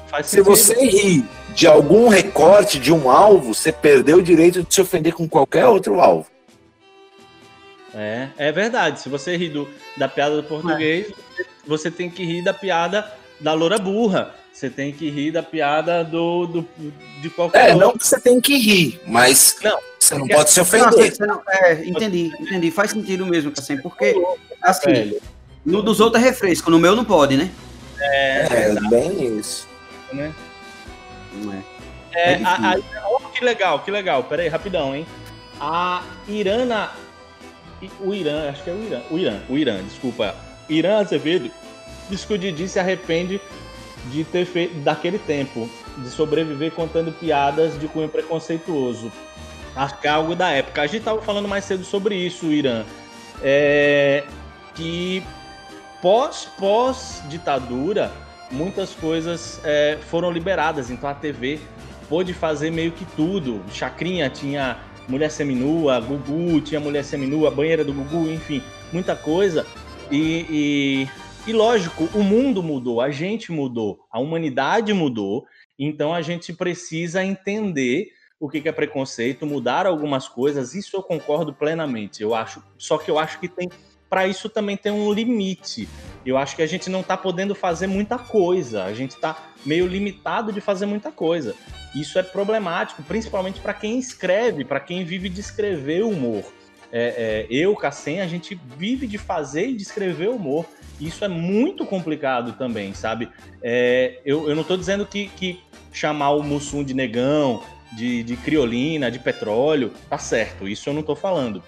Faz se você rir de algum recorte de um alvo, você perdeu o direito de se ofender com qualquer outro alvo. É, é verdade. Se você rir do, da piada do português, é. você tem que rir da piada da loura burra. Você tem que rir da piada do, do de qualquer. É, não que você tem que rir, mas não, você não pode se ofender. Não, é, entendi, entendi. Faz sentido mesmo, assim, porque assim, no dos outros é refresco, no meu não pode, né? É, é, é bem isso. Né? Não é. É, é a, a, oh, que legal, que legal. Pera aí, rapidão, hein? A Irana o Irã, acho que é o Irã, o Irã, o Irã, desculpa. Irã Azevedo diz que o Didi se arrepende de ter feito daquele tempo, de sobreviver contando piadas de cunho preconceituoso. Acho que é algo da época. A gente estava falando mais cedo sobre isso, Irã. É, que pós pós ditadura muitas coisas é, foram liberadas, então a TV pôde fazer meio que tudo. Chacrinha tinha mulher seminua, Gugu tinha mulher seminua, banheira do Gugu, enfim, muita coisa. E, e, e, lógico, o mundo mudou, a gente mudou, a humanidade mudou, então a gente precisa entender o que é preconceito, mudar algumas coisas, isso eu concordo plenamente. Eu acho, só que eu acho que tem para isso também tem um limite. Eu acho que a gente não está podendo fazer muita coisa, a gente está meio limitado de fazer muita coisa. Isso é problemático, principalmente para quem escreve, para quem vive de escrever humor. É, é, eu, Cassem, a gente vive de fazer e de escrever humor. Isso é muito complicado também, sabe? É, eu, eu não estou dizendo que, que chamar o Mussum de negão, de, de criolina, de petróleo, tá certo. Isso eu não estou falando.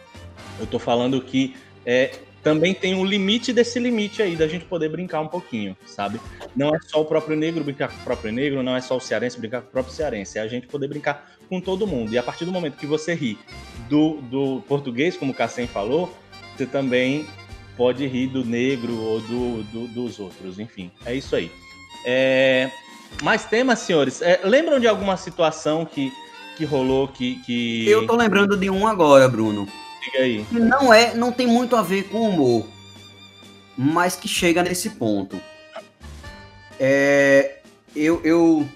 Eu estou falando que é, também tem um limite desse limite aí da gente poder brincar um pouquinho, sabe? Não é só o próprio negro brincar com o próprio negro, não é só o cearense brincar com o próprio cearense, é a gente poder brincar com todo mundo. E a partir do momento que você ri do, do português, como o Cassem falou, você também pode rir do negro ou do, do dos outros, enfim, é isso aí. É... Mais temas, senhores? É, lembram de alguma situação que, que rolou que, que. Eu tô lembrando de um agora, Bruno. Diga aí. Não é, não tem muito a ver com humor, mas que chega nesse ponto. É, eu, eu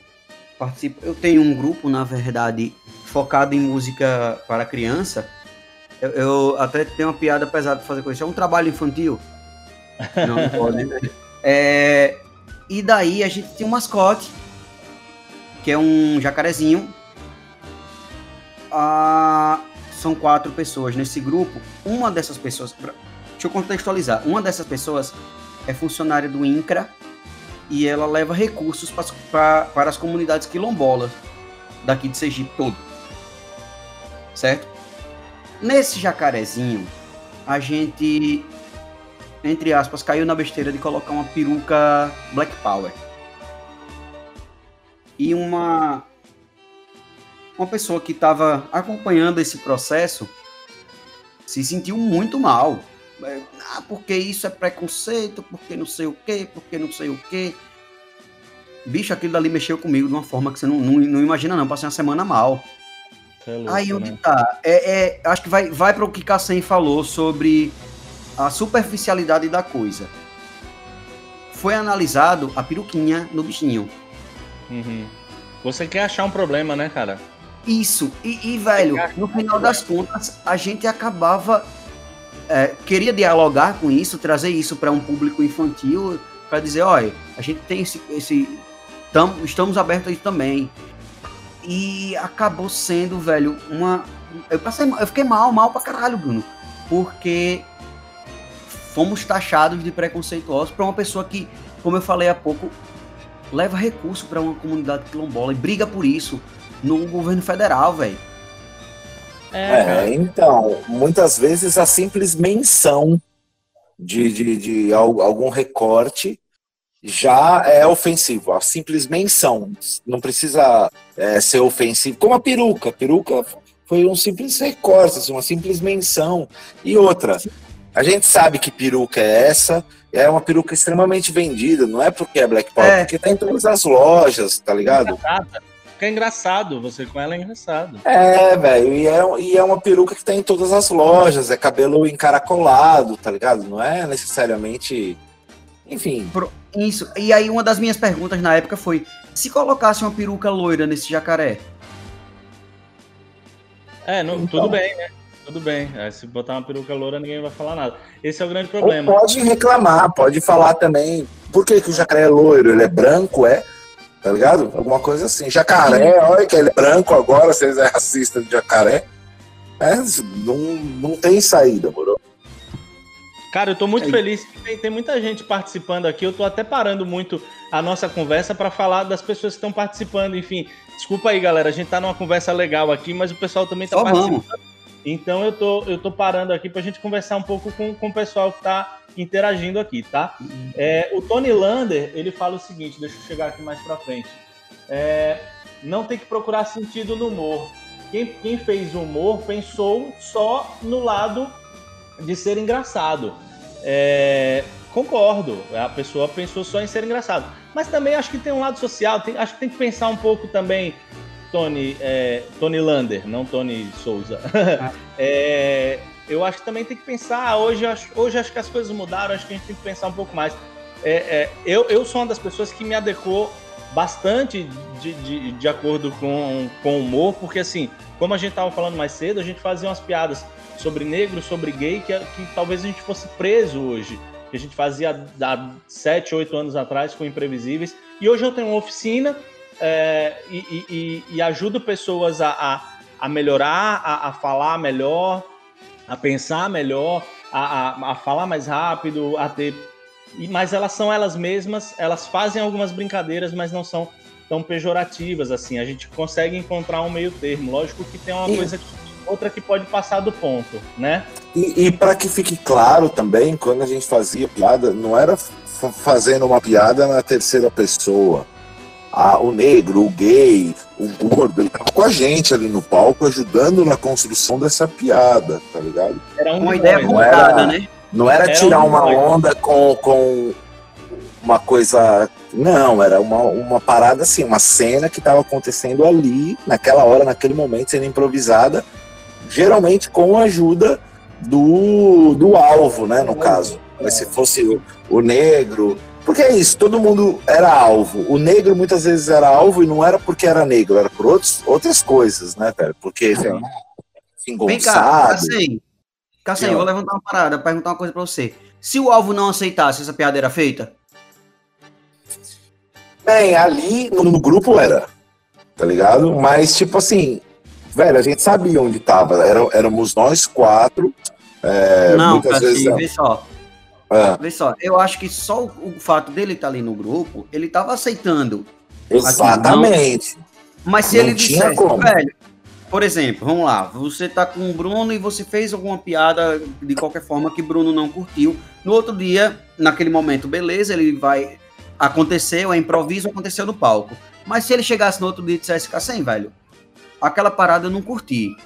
participo, eu tenho um grupo, na verdade, focado em música para criança. Eu, eu até tenho uma piada pesada para fazer com isso. É um trabalho infantil. Não, não pode. Né? É, e daí a gente tem um mascote, que é um jacarezinho. Ah, são quatro pessoas nesse grupo. Uma dessas pessoas, deixa eu contextualizar, uma dessas pessoas é funcionária do INCRA e ela leva recursos pra, pra, para as comunidades quilombolas daqui de Sergipe todo. Certo? Nesse jacarezinho, a gente, entre aspas, caiu na besteira de colocar uma peruca Black Power. E uma uma pessoa que estava acompanhando esse processo se sentiu muito mal. É, ah, porque isso é preconceito, porque não sei o quê, porque não sei o quê. Bicho, aquilo dali mexeu comigo de uma forma que você não, não, não imagina, não. Passei uma semana mal. É louco, Aí onde né? tá? É, é, acho que vai, vai para o que Cassem falou sobre a superficialidade da coisa. Foi analisado a peruquinha no bichinho. Uhum. Você quer achar um problema, né, cara? Isso. E, e velho, no final das contas, a gente acabava. É, queria dialogar com isso, trazer isso para um público infantil, para dizer: olha, a gente tem esse. esse tam, estamos abertos a isso também. E acabou sendo, velho, uma. Eu, passei, eu fiquei mal, mal pra caralho, Bruno. Porque fomos taxados de preconceituosos para uma pessoa que, como eu falei há pouco, leva recurso para uma comunidade quilombola e briga por isso no governo federal, velho. É, é, então, muitas vezes a simples menção de, de, de algum recorte já é ofensivo. A simples menção não precisa é, ser ofensivo. Como a peruca. A peruca foi um simples recorte, assim, uma simples menção. E outra, a gente sabe que peruca é essa, é uma peruca extremamente vendida, não é porque é Black Power, é. porque tá em todas as lojas, tá ligado? Fica engraçado, você com ela é engraçado. É, velho, e é, e é uma peruca que tem em todas as lojas, é cabelo encaracolado, tá ligado? Não é necessariamente. Enfim. Isso. E aí, uma das minhas perguntas na época foi: se colocasse uma peruca loira nesse jacaré? É, não, então. tudo bem, né? Tudo bem. se botar uma peruca loura, ninguém vai falar nada. Esse é o grande problema. Ou pode reclamar, pode falar também. Por que, que o jacaré é loiro? Ele é branco, é? Tá ligado? Alguma coisa assim. Jacaré, olha que ele é branco agora, vocês é racista de jacaré. É, não, não tem saída, moro? Cara, eu tô muito é. feliz que tem, tem, muita gente participando aqui. Eu tô até parando muito a nossa conversa para falar das pessoas que estão participando. Enfim, desculpa aí, galera. A gente tá numa conversa legal aqui, mas o pessoal também tá Só participando. Vamos. Então eu tô, eu tô parando aqui para a gente conversar um pouco com, com o pessoal que está interagindo aqui, tá? É, o Tony Lander, ele fala o seguinte, deixa eu chegar aqui mais para frente. É, não tem que procurar sentido no humor. Quem, quem fez humor pensou só no lado de ser engraçado. É, concordo, a pessoa pensou só em ser engraçado. Mas também acho que tem um lado social, tem, acho que tem que pensar um pouco também Tony, é, Tony Lander, não Tony Souza. Ah. é, eu acho que também tem que pensar. Hoje acho, hoje acho que as coisas mudaram, acho que a gente tem que pensar um pouco mais. É, é, eu, eu sou uma das pessoas que me adequou bastante de, de, de acordo com, com o humor, porque assim, como a gente estava falando mais cedo, a gente fazia umas piadas sobre negro, sobre gay, que, que talvez a gente fosse preso hoje. Que a gente fazia há 7, 8 anos atrás com Imprevisíveis. E hoje eu tenho uma oficina é, e, e, e, ajudo pessoas a, a, a melhorar, a, a, falar melhor, a pensar melhor, a, a, falar mais rápido, a ter. Mas elas são elas mesmas, elas fazem algumas brincadeiras, mas não são tão pejorativas assim. A gente consegue encontrar um meio termo. Lógico que tem uma e... coisa que outra que pode passar do ponto, né? E, e para que fique claro também, quando a gente fazia piada, não era fazendo uma piada na terceira pessoa a, o negro, o gay, o gordo, ele tava com a gente ali no palco, ajudando na construção dessa piada, tá ligado? Era uma ideia montada, né? Não era, era tirar um uma onda com, com uma coisa. Não, era uma, uma parada assim, uma cena que estava acontecendo ali, naquela hora, naquele momento, sendo improvisada, geralmente com a ajuda do, do alvo, né? No caso. Mas se fosse o, o negro, porque é isso, todo mundo era alvo. O negro muitas vezes era alvo e não era porque era negro, era por outros, outras coisas, né, velho? Porque é. Vem cá, Cassem, Cassem, eu vou levantar uma parada, perguntar uma coisa pra você. Se o alvo não aceitasse, essa piada era feita? Bem, ali no, no grupo era, tá ligado? Mas, tipo assim, velho, a gente sabia onde tava. Era, éramos nós quatro. É, não, muitas vezes, vê só. É. Vê só, eu acho que só o, o fato dele estar tá ali no grupo, ele estava aceitando. Exatamente. Mas se Não ele dissesse, como. velho, por exemplo, vamos lá, você tá com o Bruno e você fez alguma piada de qualquer forma que Bruno não curtiu. No outro dia, naquele momento, beleza, ele vai. Aconteceu, é improviso, aconteceu no palco. Mas se ele chegasse no outro dia e dissesse sem, velho, aquela parada eu não curti.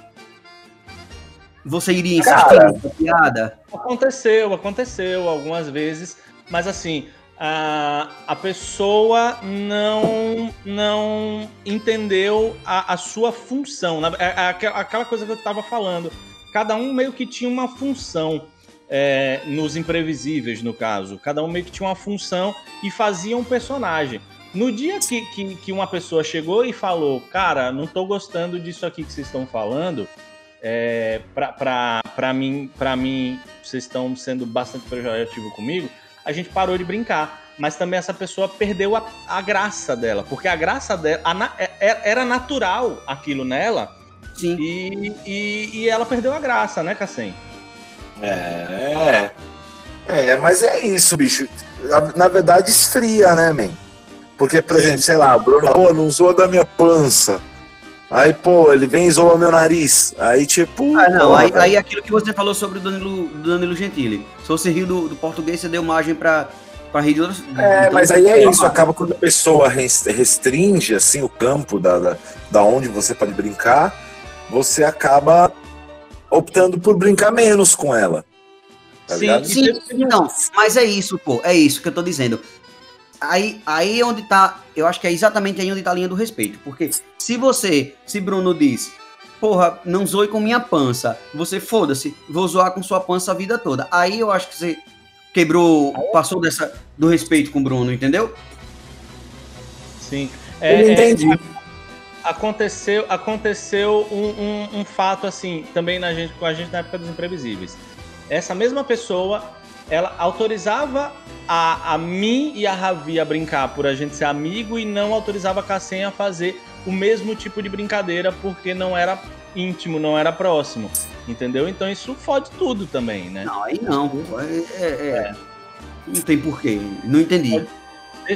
Você iria insistir nessa piada? Aconteceu, aconteceu algumas vezes, mas assim, a, a pessoa não não entendeu a, a sua função. É, é aquela coisa que eu estava falando. Cada um meio que tinha uma função é, nos imprevisíveis, no caso. Cada um meio que tinha uma função e fazia um personagem. No dia que, que, que uma pessoa chegou e falou, cara, não tô gostando disso aqui que vocês estão falando, é, para mim, para mim, vocês estão sendo bastante pejorativo comigo, a gente parou de brincar. Mas também essa pessoa perdeu a, a graça dela, porque a graça dela a, é, é, era natural aquilo nela. Sim. E, e, e ela perdeu a graça, né, Cassem? É. É, mas é isso, bicho. Na verdade, esfria, né, man? Porque, por exemplo, sei lá, Bruno, pô, não zoa da minha pança. Aí, pô, ele vem e zoa meu nariz. Aí, tipo. Ah, não, aí, aí aquilo que você falou sobre o Danilo, Danilo Gentili. Se você riu do, do português, você deu margem pra, pra rir de outros. É, mas aí é isso, acaba quando a pessoa restringe, assim, o campo da, da, da onde você pode brincar, você acaba optando por brincar menos com ela. Tá sim, sim, não, mas é isso, pô, é isso que eu tô dizendo. Aí, aí é onde tá, eu acho que é exatamente aí onde tá a linha do respeito, porque se você, se Bruno diz, porra, não zoe com minha pança, você foda-se, vou zoar com sua pança a vida toda. Aí eu acho que você quebrou, passou dessa do respeito com o Bruno, entendeu? Sim. É, eu entendi. É, aconteceu aconteceu um, um, um, fato assim também na gente, com a gente na época dos imprevisíveis. Essa mesma pessoa, ela autorizava a, a mim e a Ravi a brincar por a gente ser amigo e não autorizava a Cassem a fazer o mesmo tipo de brincadeira porque não era íntimo, não era próximo. Entendeu? Então isso fode tudo também, né? Não, aí não. É, é, é. Não tem porquê. Não entendi.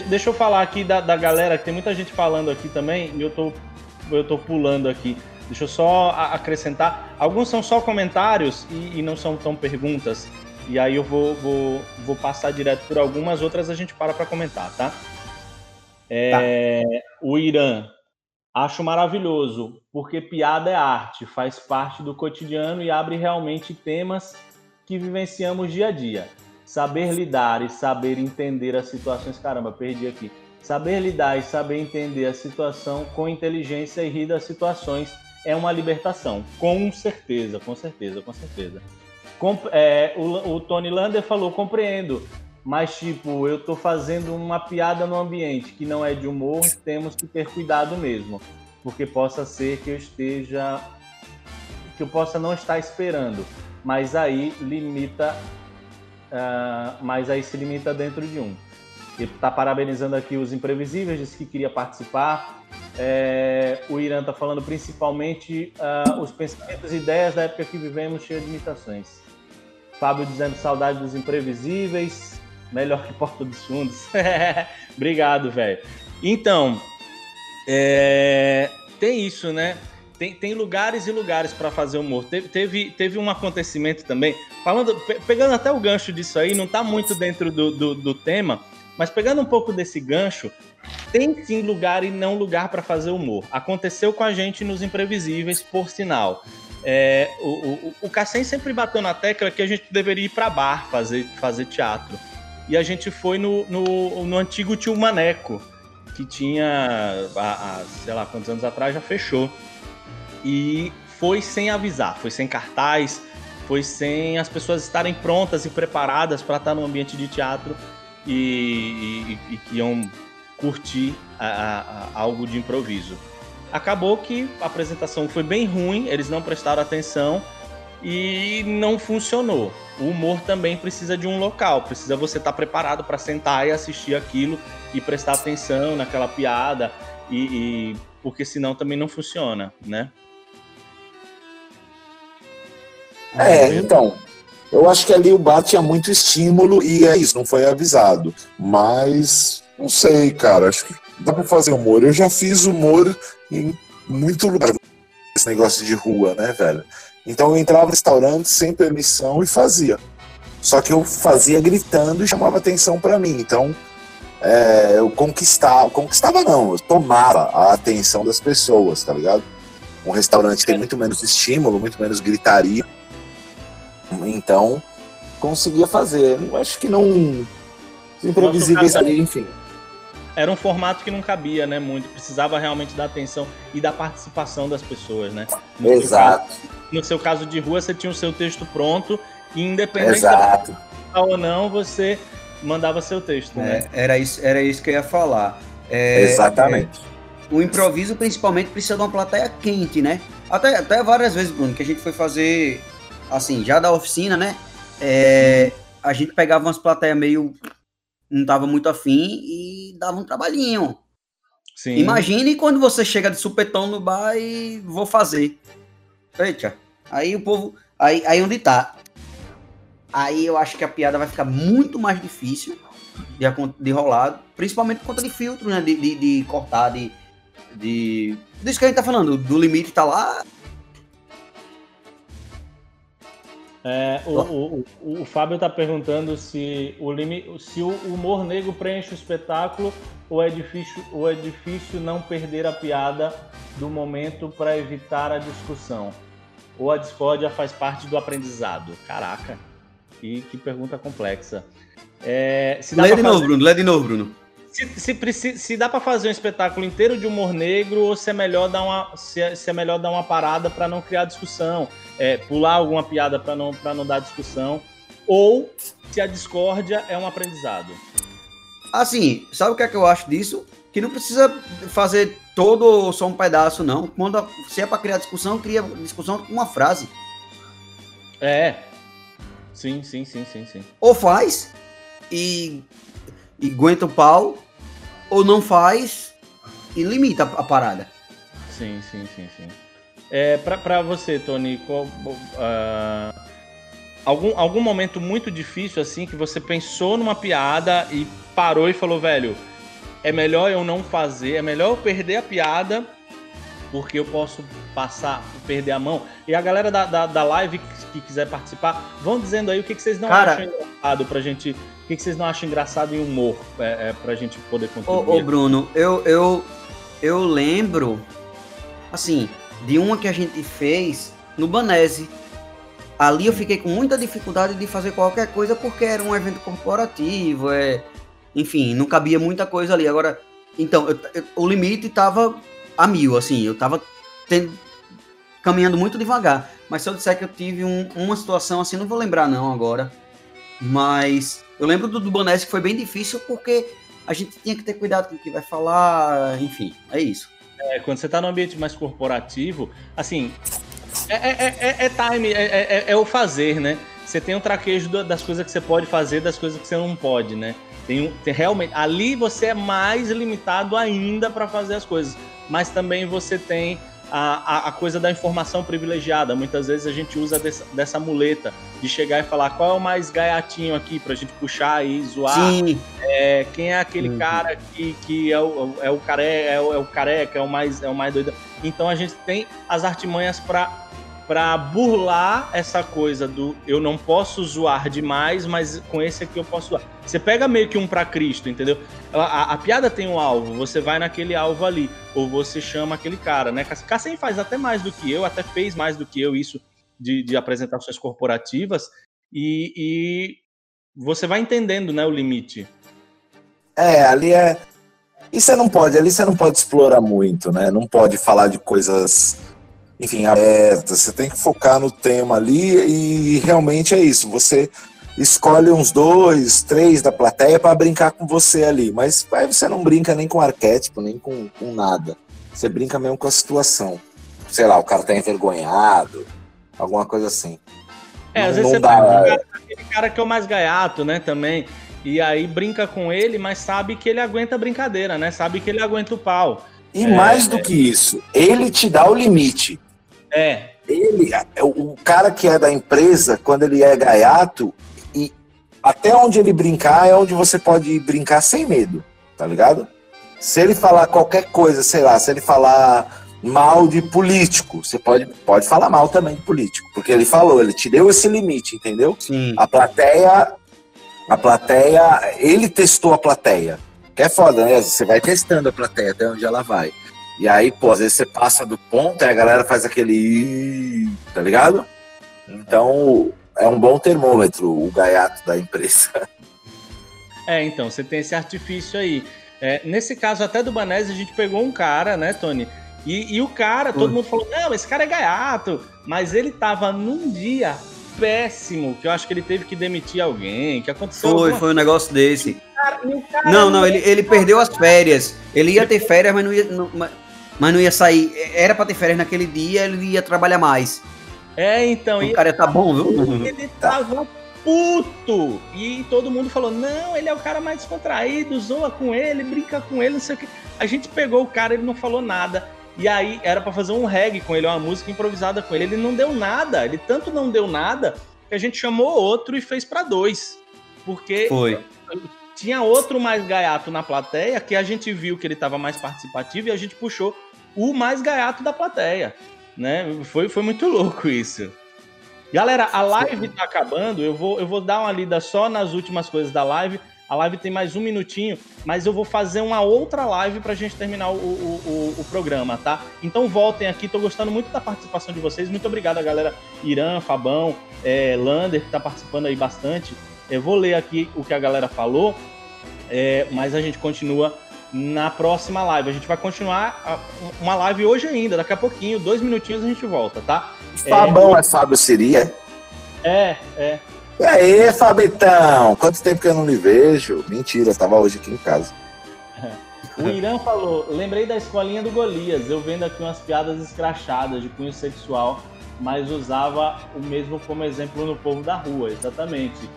Deixa eu falar aqui da, da galera, que tem muita gente falando aqui também, e eu tô eu tô pulando aqui. Deixa eu só acrescentar. Alguns são só comentários e, e não são tão perguntas. E aí eu vou, vou, vou passar direto por algumas, outras a gente para para comentar, tá? É, tá? O Irã. Acho maravilhoso, porque piada é arte, faz parte do cotidiano e abre realmente temas que vivenciamos dia a dia. Saber lidar e saber entender as situações. Caramba, perdi aqui Saber lidar e saber entender a situação com inteligência e rir das situações é uma libertação. Com certeza, com certeza, com certeza. É, o, o, Tony Lander falou, compreendo, mas tipo, eu tô fazendo uma piada no ambiente que não é de humor, temos que ter cuidado mesmo. Porque possa ser que eu esteja. que eu possa não estar esperando. Mas aí limita. Uh, mas aí se limita dentro de um. Ele está parabenizando aqui os imprevisíveis, disse que queria participar. É, o Irã está falando principalmente uh, os pensamentos e ideias da época que vivemos, cheia de limitações. Fábio dizendo saudade dos imprevisíveis, melhor que Porta dos Fundos. Obrigado, velho. Então, é, tem isso, né? Tem, tem lugares e lugares para fazer humor. Teve, teve, teve um acontecimento também, falando, pegando até o gancho disso aí, não está muito dentro do, do, do tema, mas pegando um pouco desse gancho, tem sim lugar e não lugar para fazer humor. Aconteceu com a gente nos Imprevisíveis, por sinal. É, o, o, o Cassem sempre bateu na tecla que a gente deveria ir para bar fazer, fazer teatro. E a gente foi no, no, no antigo Tio Maneco, que tinha, há, sei lá quantos anos atrás, já fechou. E foi sem avisar, foi sem cartaz, foi sem as pessoas estarem prontas e preparadas para estar no ambiente de teatro e, e, e iam curtir a, a, a algo de improviso. Acabou que a apresentação foi bem ruim, eles não prestaram atenção e não funcionou. O humor também precisa de um local, precisa você estar preparado para sentar e assistir aquilo e prestar atenção naquela piada e, e porque senão também não funciona, né? É, então, eu acho que ali o bar tinha muito estímulo e é isso, não foi avisado. Mas, não sei, cara, acho que dá pra fazer humor. Eu já fiz humor em muito lugar, esse negócio de rua, né, velho? Então eu entrava no restaurante sem permissão e fazia. Só que eu fazia gritando e chamava atenção para mim. Então é, eu conquistava, conquistava não, eu tomava a atenção das pessoas, tá ligado? Um restaurante tem muito menos estímulo, muito menos gritaria. Então, conseguia fazer. Eu acho que não. Imprevisíveis ali, enfim. Era um formato que não cabia, né? Muito. Precisava realmente da atenção e da participação das pessoas, né? No Exato. Seu caso, no seu caso de rua, você tinha o seu texto pronto e independente Exato. ou não, você mandava seu texto, é, né? Era isso, era isso que eu ia falar. É, Exatamente. É, o improviso, principalmente, precisa de uma plateia quente, né? Até, até várias vezes, Bruno, que a gente foi fazer, assim, já da oficina, né? É, a gente pegava umas plateias meio. Não tava muito afim e dava um trabalhinho. Sim. Imagine quando você chega de supetão no bar e vou fazer. Eita, aí o povo. Aí, aí onde tá? Aí eu acho que a piada vai ficar muito mais difícil de, de rolar, principalmente por conta de filtro, né? De, de, de cortar, de, de. Disso que a gente tá falando, do limite tá lá. É, o, o, o, o, Fábio tá perguntando se o, limi, se o humor negro preenche o espetáculo ou é difícil, ou é difícil não perder a piada do momento para evitar a discussão. Ou a discórdia faz parte do aprendizado. Caraca, que, que pergunta complexa. É, se lê de fazer... novo, Bruno, lê de novo, Bruno. Se, se, se dá para fazer um espetáculo inteiro de humor negro ou se é melhor dar uma, se é, se é melhor dar uma parada para não criar discussão, é, pular alguma piada para não, não dar discussão, ou se a discórdia é um aprendizado. Assim, sabe o que é que eu acho disso? Que não precisa fazer todo só um pedaço, não. Quando, se é para criar discussão, cria discussão com uma frase. É. Sim, sim, sim, sim, sim. Ou faz e, e aguenta o pau, ou não faz e limita a, parada. Sim, sim, sim, sim. É, para você, Tony, qual, uh, algum, algum momento muito difícil assim que você pensou numa piada e parou e falou, velho, é melhor eu não fazer, é melhor eu perder a piada porque eu posso passar, perder a mão. E a galera da, da, da live que, que, quiser participar, vão dizendo aí o que, que vocês não Cara, acham engraçado pra gente. O que, que vocês não acham engraçado em humor é, é, pra gente poder contribuir. Ô, ô Bruno, eu, eu, eu lembro, assim, de uma que a gente fez no Banese. Ali eu fiquei com muita dificuldade de fazer qualquer coisa porque era um evento corporativo, é, enfim, não cabia muita coisa ali. Agora, então, eu, eu, o limite estava a mil, assim, eu tava tendo, caminhando muito devagar. Mas se eu disser que eu tive um, uma situação assim, não vou lembrar não agora. Mas eu lembro do, do que foi bem difícil porque a gente tinha que ter cuidado com o que vai falar, enfim, é isso. É, quando você está no ambiente mais corporativo, assim, é, é, é, é time, é, é, o fazer, né? Você tem um traquejo das coisas que você pode fazer, das coisas que você não pode, né? Tem, tem realmente ali você é mais limitado ainda para fazer as coisas mas também você tem a, a, coisa da informação privilegiada. Muitas vezes a gente usa dessa, dessa muleta de chegar e falar qual é o mais gaiatinho aqui pra gente puxar e zoar. Sim. É, quem é aquele uhum. cara que, que é, o, é, o care, é, o, é o careca, é o mais, é o mais doido. Então a gente tem as artimanhas para para burlar essa coisa do eu não posso zoar demais, mas com esse aqui eu posso zoar. Você pega meio que um para Cristo, entendeu? A, a, piada tem um alvo, você vai naquele alvo ali, ou você chama aquele cara, né? Cassem faz até mais do que eu, até fez mais do que eu isso de, de apresentações corporativas, e, e você vai entendendo, né, o limite. É, ali é. E você não pode, ali você não pode explorar muito, né? Não pode falar de coisas enfim, aberta. Você tem que focar no tema ali e realmente é isso. Você escolhe uns dois, três da plateia para brincar com você ali, mas aí você não brinca nem com arquétipo, nem com, com nada. Você brinca mesmo com a situação. Sei lá, o cara tá envergonhado, alguma coisa assim. É, não, às vezes você dá... vai aquele cara que é o mais gaiato, né, também. E aí brinca com ele, mas sabe que ele aguenta a brincadeira, né? Sabe que ele aguenta o pau. E é, mais do que isso, ele te dá o limite. É. Ele, é, o cara que é da empresa, quando ele é gaiato, e até onde ele brincar é onde você pode brincar sem medo, tá ligado? Se ele falar qualquer coisa, sei lá, se ele falar mal de político, você pode, pode falar mal também de político, porque ele falou, ele te deu esse limite, entendeu? Sim. A plateia, a plateia, ele testou a plateia, que é foda, né? Você vai testando a plateia até onde ela vai. E aí, pô, às vezes você passa do ponto e a galera faz aquele. tá ligado? Então, é um bom termômetro o gaiato da empresa. É, então, você tem esse artifício aí. É, nesse caso até do Banese, a gente pegou um cara, né, Tony? E, e o cara, todo mundo falou, não, esse cara é gaiato. Mas ele tava num dia péssimo, que eu acho que ele teve que demitir alguém, que aconteceu... Foi, alguma... foi um negócio desse. Cara, cara não, não, ele, ele perdeu as férias. Ele ia ter férias, mas não ia, não, mas não ia sair. Era pra ter férias naquele dia, ele ia trabalhar mais. É, então... O cara tá bom, viu? Ele tava puto. E todo mundo falou: não, ele é o cara mais descontraído, zoa com ele, brinca com ele, não sei o que. A gente pegou o cara, ele não falou nada. E aí era para fazer um reggae com ele, uma música improvisada com ele. Ele não deu nada. Ele tanto não deu nada que a gente chamou outro e fez para dois. Porque Foi. tinha outro mais gaiato na plateia que a gente viu que ele estava mais participativo e a gente puxou o mais gaiato da plateia. Né? Foi, foi muito louco isso. Galera, a live tá acabando. Eu vou, eu vou dar uma lida só nas últimas coisas da live. A live tem mais um minutinho, mas eu vou fazer uma outra live pra gente terminar o, o, o, o programa, tá? Então voltem aqui, tô gostando muito da participação de vocês. Muito obrigado galera Irã, Fabão, é, Lander, que tá participando aí bastante. Eu vou ler aqui o que a galera falou, é, mas a gente continua na próxima live. A gente vai continuar uma live hoje ainda, daqui a pouquinho, dois minutinhos a gente volta, tá? Fabão é, é Fábio Siria? É, é. E aí, Fabitão? Quanto tempo que eu não lhe vejo? Mentira, eu tava hoje aqui em casa. O Irã falou: lembrei da escolinha do Golias, eu vendo aqui umas piadas escrachadas de cunho sexual, mas usava o mesmo como exemplo no povo da rua, exatamente.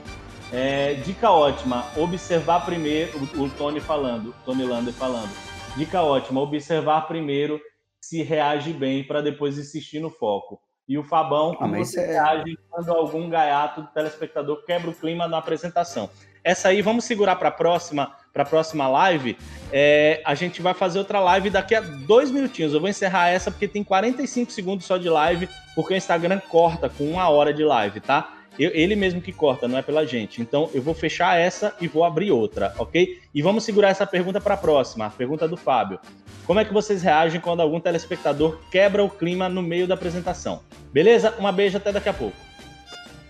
É, dica ótima: observar primeiro, o, o Tony falando, o Tony Lander falando. Dica ótima: observar primeiro se reage bem para depois insistir no foco. E o Fabão, como ah, você é... reage quando algum gaiato do telespectador quebra o clima na apresentação. Essa aí, vamos segurar para a próxima, para a próxima live. É, a gente vai fazer outra live daqui a dois minutinhos. Eu vou encerrar essa porque tem 45 segundos só de live, porque o Instagram corta com uma hora de live, tá? Eu, ele mesmo que corta, não é pela gente. Então eu vou fechar essa e vou abrir outra, ok? E vamos segurar essa pergunta para a próxima, a pergunta do Fábio. Como é que vocês reagem quando algum telespectador quebra o clima no meio da apresentação? Beleza? Uma beijo até daqui a pouco.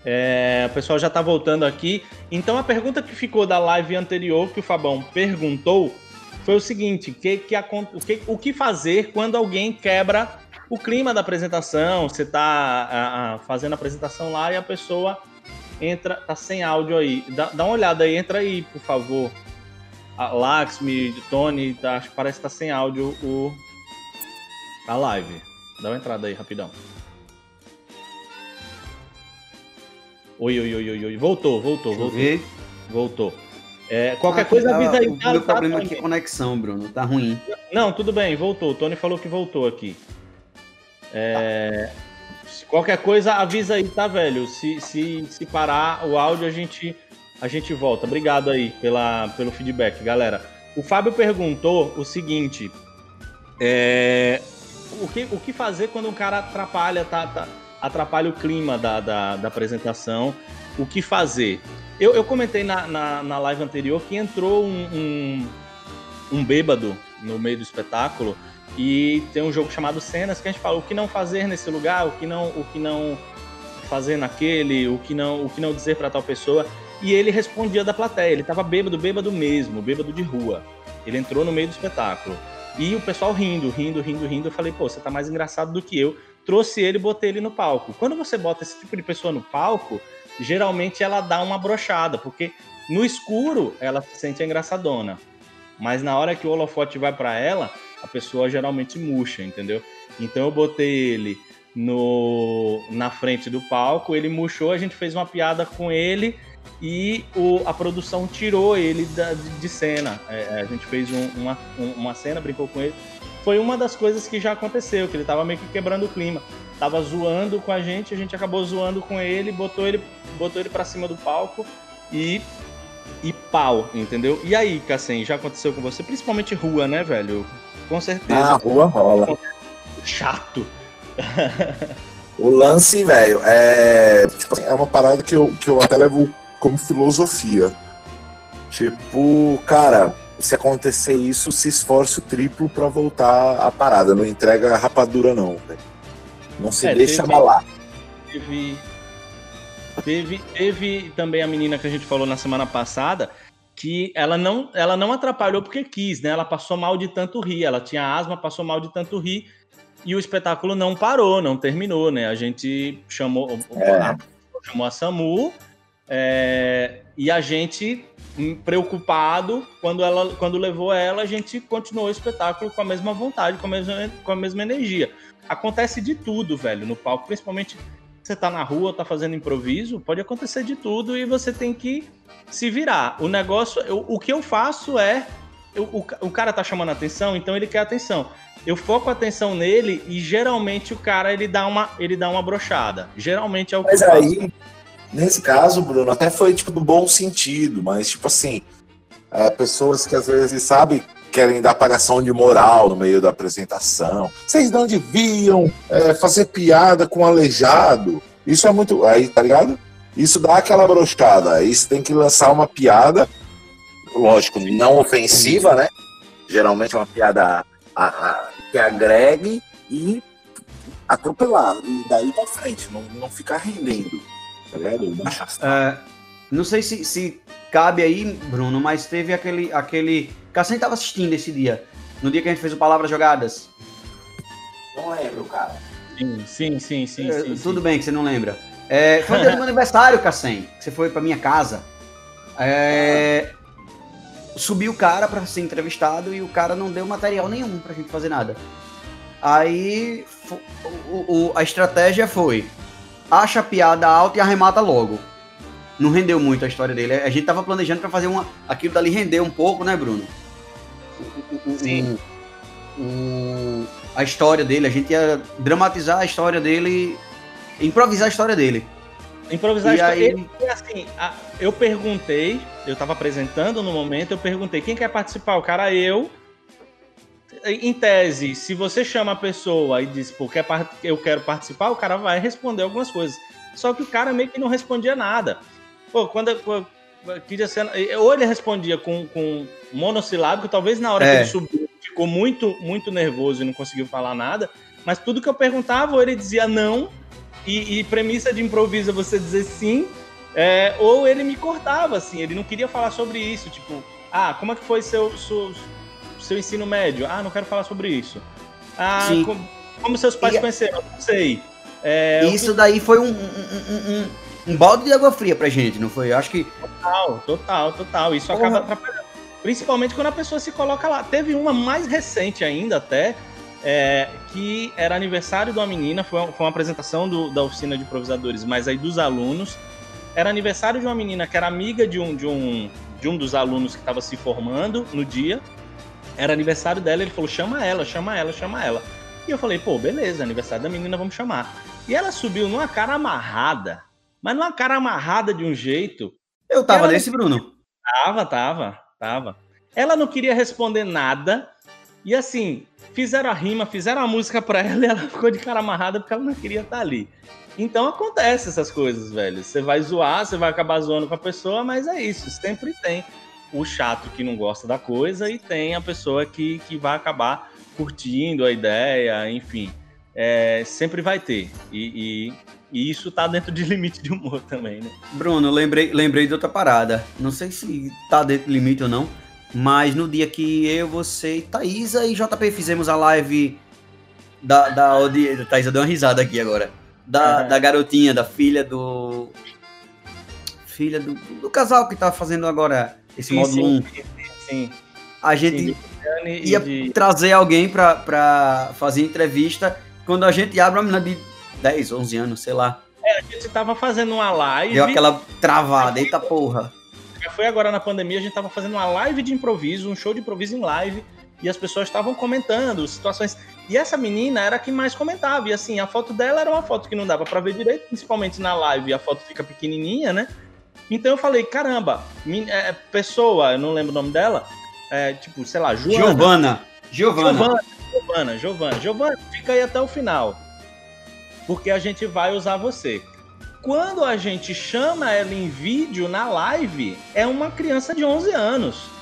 É, o pessoal já está voltando aqui. Então a pergunta que ficou da live anterior que o Fabão perguntou foi o seguinte: que, que, o, que, o que fazer quando alguém quebra o clima da apresentação? Você está fazendo a apresentação lá e a pessoa entra, tá sem áudio aí. Dá, dá uma olhada aí, entra aí, por favor a Laxmi, Tony, tá, parece que tá sem áudio o a live. Dá uma entrada aí, rapidão. Oi, oi, oi, oi, oi. Voltou, voltou, voltou. Ver. Voltou. É, qualquer ah, coisa avisa aí. O tá, meu tá, problema tá, aqui é conexão, Bruno. Tá ruim. Não, tudo bem, voltou. O Tony falou que voltou aqui. É, qualquer coisa avisa aí, tá, velho? Se, se, se parar o áudio, a gente a gente volta. Obrigado aí pela, pelo feedback, galera. O Fábio perguntou o seguinte: é, o, que, o que fazer quando um cara atrapalha, tá, tá, atrapalha o clima da, da, da apresentação? O que fazer? Eu, eu comentei na, na, na, live anterior que entrou um, um, um bêbado no meio do espetáculo e tem um jogo chamado Cenas que a gente fala o que não fazer nesse lugar, o que não, o que não fazer naquele, o que não, o que não dizer para tal pessoa e ele respondia da plateia. Ele estava bêbado, bêbado mesmo, bêbado de rua. Ele entrou no meio do espetáculo. E o pessoal rindo, rindo, rindo, rindo. Eu falei, pô, você tá mais engraçado do que eu. Trouxe ele botei ele no palco. Quando você bota esse tipo de pessoa no palco, geralmente ela dá uma brochada, porque no escuro ela se sente engraçadona. Mas na hora que o holofote vai para ela, a pessoa geralmente murcha, entendeu? Então eu botei ele no na frente do palco, ele murchou, a gente fez uma piada com ele e o, a produção tirou ele da, de cena. É, a gente fez um, uma, uma cena, brincou com ele. Foi uma das coisas que já aconteceu, que ele tava meio que quebrando o clima. Tava zoando com a gente, a gente acabou zoando com ele, botou ele, botou ele para cima do palco e e pau, entendeu? E aí, Cassem, já aconteceu com você? Principalmente rua, né, velho? Com certeza. Ah, rua rola. Chato. o lance, velho, é, tipo, é uma parada que eu, que eu até levo como filosofia. Tipo, cara, se acontecer isso, se esforce o triplo para voltar à parada. Não entrega rapadura, não. Véio. Não se é, deixa teve, abalar. Teve, teve, teve também a menina que a gente falou na semana passada que ela não, ela não atrapalhou porque quis, né? Ela passou mal de tanto rir. Ela tinha asma, passou mal de tanto rir. E o espetáculo não parou, não terminou, né? A gente chamou, é. a, chamou a SAMU é, e a gente preocupado quando ela quando levou ela a gente continuou o espetáculo com a mesma vontade com a mesma, com a mesma energia acontece de tudo velho no palco principalmente você tá na rua tá fazendo improviso pode acontecer de tudo e você tem que se virar. O negócio eu, o que eu faço é eu, o, o cara tá chamando atenção então ele quer atenção. Eu foco a atenção nele e geralmente o cara ele dá uma ele dá uma brochada. Geralmente é o que Mas aí Nesse caso, Bruno, até foi tipo do bom sentido, mas tipo assim, é, pessoas que às vezes, sabe, querem dar apagação de moral no meio da apresentação. Vocês não deviam é, fazer piada com aleijado. Isso é muito. Aí, tá ligado? Isso dá aquela brochada. Aí você tem que lançar uma piada, lógico, não ofensiva, né? Geralmente é uma piada a, a, que agregue e atropelar. E daí pra frente, não, não ficar rendendo. Uh, não sei se, se cabe aí, Bruno, mas teve aquele. aquele... Cassem estava assistindo esse dia. No dia que a gente fez o Palavras Jogadas. Não lembro, cara. Sim, sim, sim, sim. É, sim tudo sim. bem que você não lembra. É, foi o dia do meu aniversário, Cassem. Você foi pra minha casa. É, subiu o cara para ser entrevistado e o cara não deu material nenhum pra gente fazer nada. Aí o, o, a estratégia foi: acha a piada alta e arremata logo. Não rendeu muito a história dele. A gente tava planejando para fazer uma. aquilo dali render um pouco, né, Bruno? Sim. O, o, a história dele, a gente ia dramatizar a história dele, improvisar a história dele. Improvisar e a história. Aí... assim, eu perguntei, eu tava apresentando no momento, eu perguntei quem quer participar. O cara, eu em tese, se você chama a pessoa e diz, pô, quer, eu quero participar, o cara vai responder algumas coisas. Só que o cara meio que não respondia nada. Pô, quando eu, queria ser, ou ele respondia com, com monossilábico, talvez na hora é. que ele subiu ficou muito, muito nervoso e não conseguiu falar nada, mas tudo que eu perguntava, ou ele dizia não, e, e premissa de improviso é você dizer sim, é, ou ele me cortava, assim, ele não queria falar sobre isso, tipo, ah, como é que foi seu, seu seu ensino médio? Ah, não quero falar sobre isso. Ah, como, como, seus pais e... conheceram? Não sei. É, isso daí foi um, um, um, um, balde de água fria pra gente, não foi? Eu acho que. Total, total, total. Isso Porra. acaba atrapalhando. Principalmente quando a pessoa se coloca lá. Teve uma mais recente ainda, até, é, que era aniversário de uma menina, foi uma, foi uma apresentação do, da oficina de improvisadores, mas aí dos alunos. Era aniversário de uma menina que era amiga de um, de um, de um dos alunos que estava se formando no dia. Era aniversário dela, ele falou: chama ela, chama ela, chama ela. E eu falei: pô, beleza, aniversário da menina, vamos chamar. E ela subiu numa cara amarrada, mas numa cara amarrada de um jeito. Eu tava nesse, Bruno. Tava, tava, tava. Ela não queria responder nada. E assim, fizeram a rima, fizeram a música pra ela e ela ficou de cara amarrada porque ela não queria estar ali. Então acontece essas coisas, velho. Você vai zoar, você vai acabar zoando com a pessoa, mas é isso, sempre tem o chato que não gosta da coisa e tem a pessoa que, que vai acabar curtindo a ideia, enfim. É, sempre vai ter. E, e, e, isso tá dentro de limite de humor também, né? Bruno, lembrei, lembrei de outra parada. Não sei se tá dentro do limite ou não, mas no dia que eu, você, Thaisa e JP fizemos a live da. da, da Thaisa deu uma risada aqui agora. Da, uhum. da garotinha, da filha do. Filha do, do casal que tá fazendo agora esse sim, módulo 1. Sim, sim, A gente sim, ia de... trazer alguém para fazer entrevista quando a gente abre uma menina de 10, 11 anos, sei lá. É, a gente tava fazendo uma live. Deu aquela travada, eita porra. Foi agora na pandemia, a gente tava fazendo uma live de improviso, um show de improviso em live, e as pessoas estavam comentando situações. E essa menina era a que mais comentava. E assim, a foto dela era uma foto que não dava para ver direito, principalmente na live, a foto fica pequenininha, né? Então eu falei, caramba, é, pessoa, eu não lembro o nome dela, é, tipo, sei lá, Joana. Giovana. Giovana. Giovana, Giovana. Giovana, fica aí até o final. Porque a gente vai usar você. Quando a gente chama ela em vídeo na live, é uma criança de 11 anos.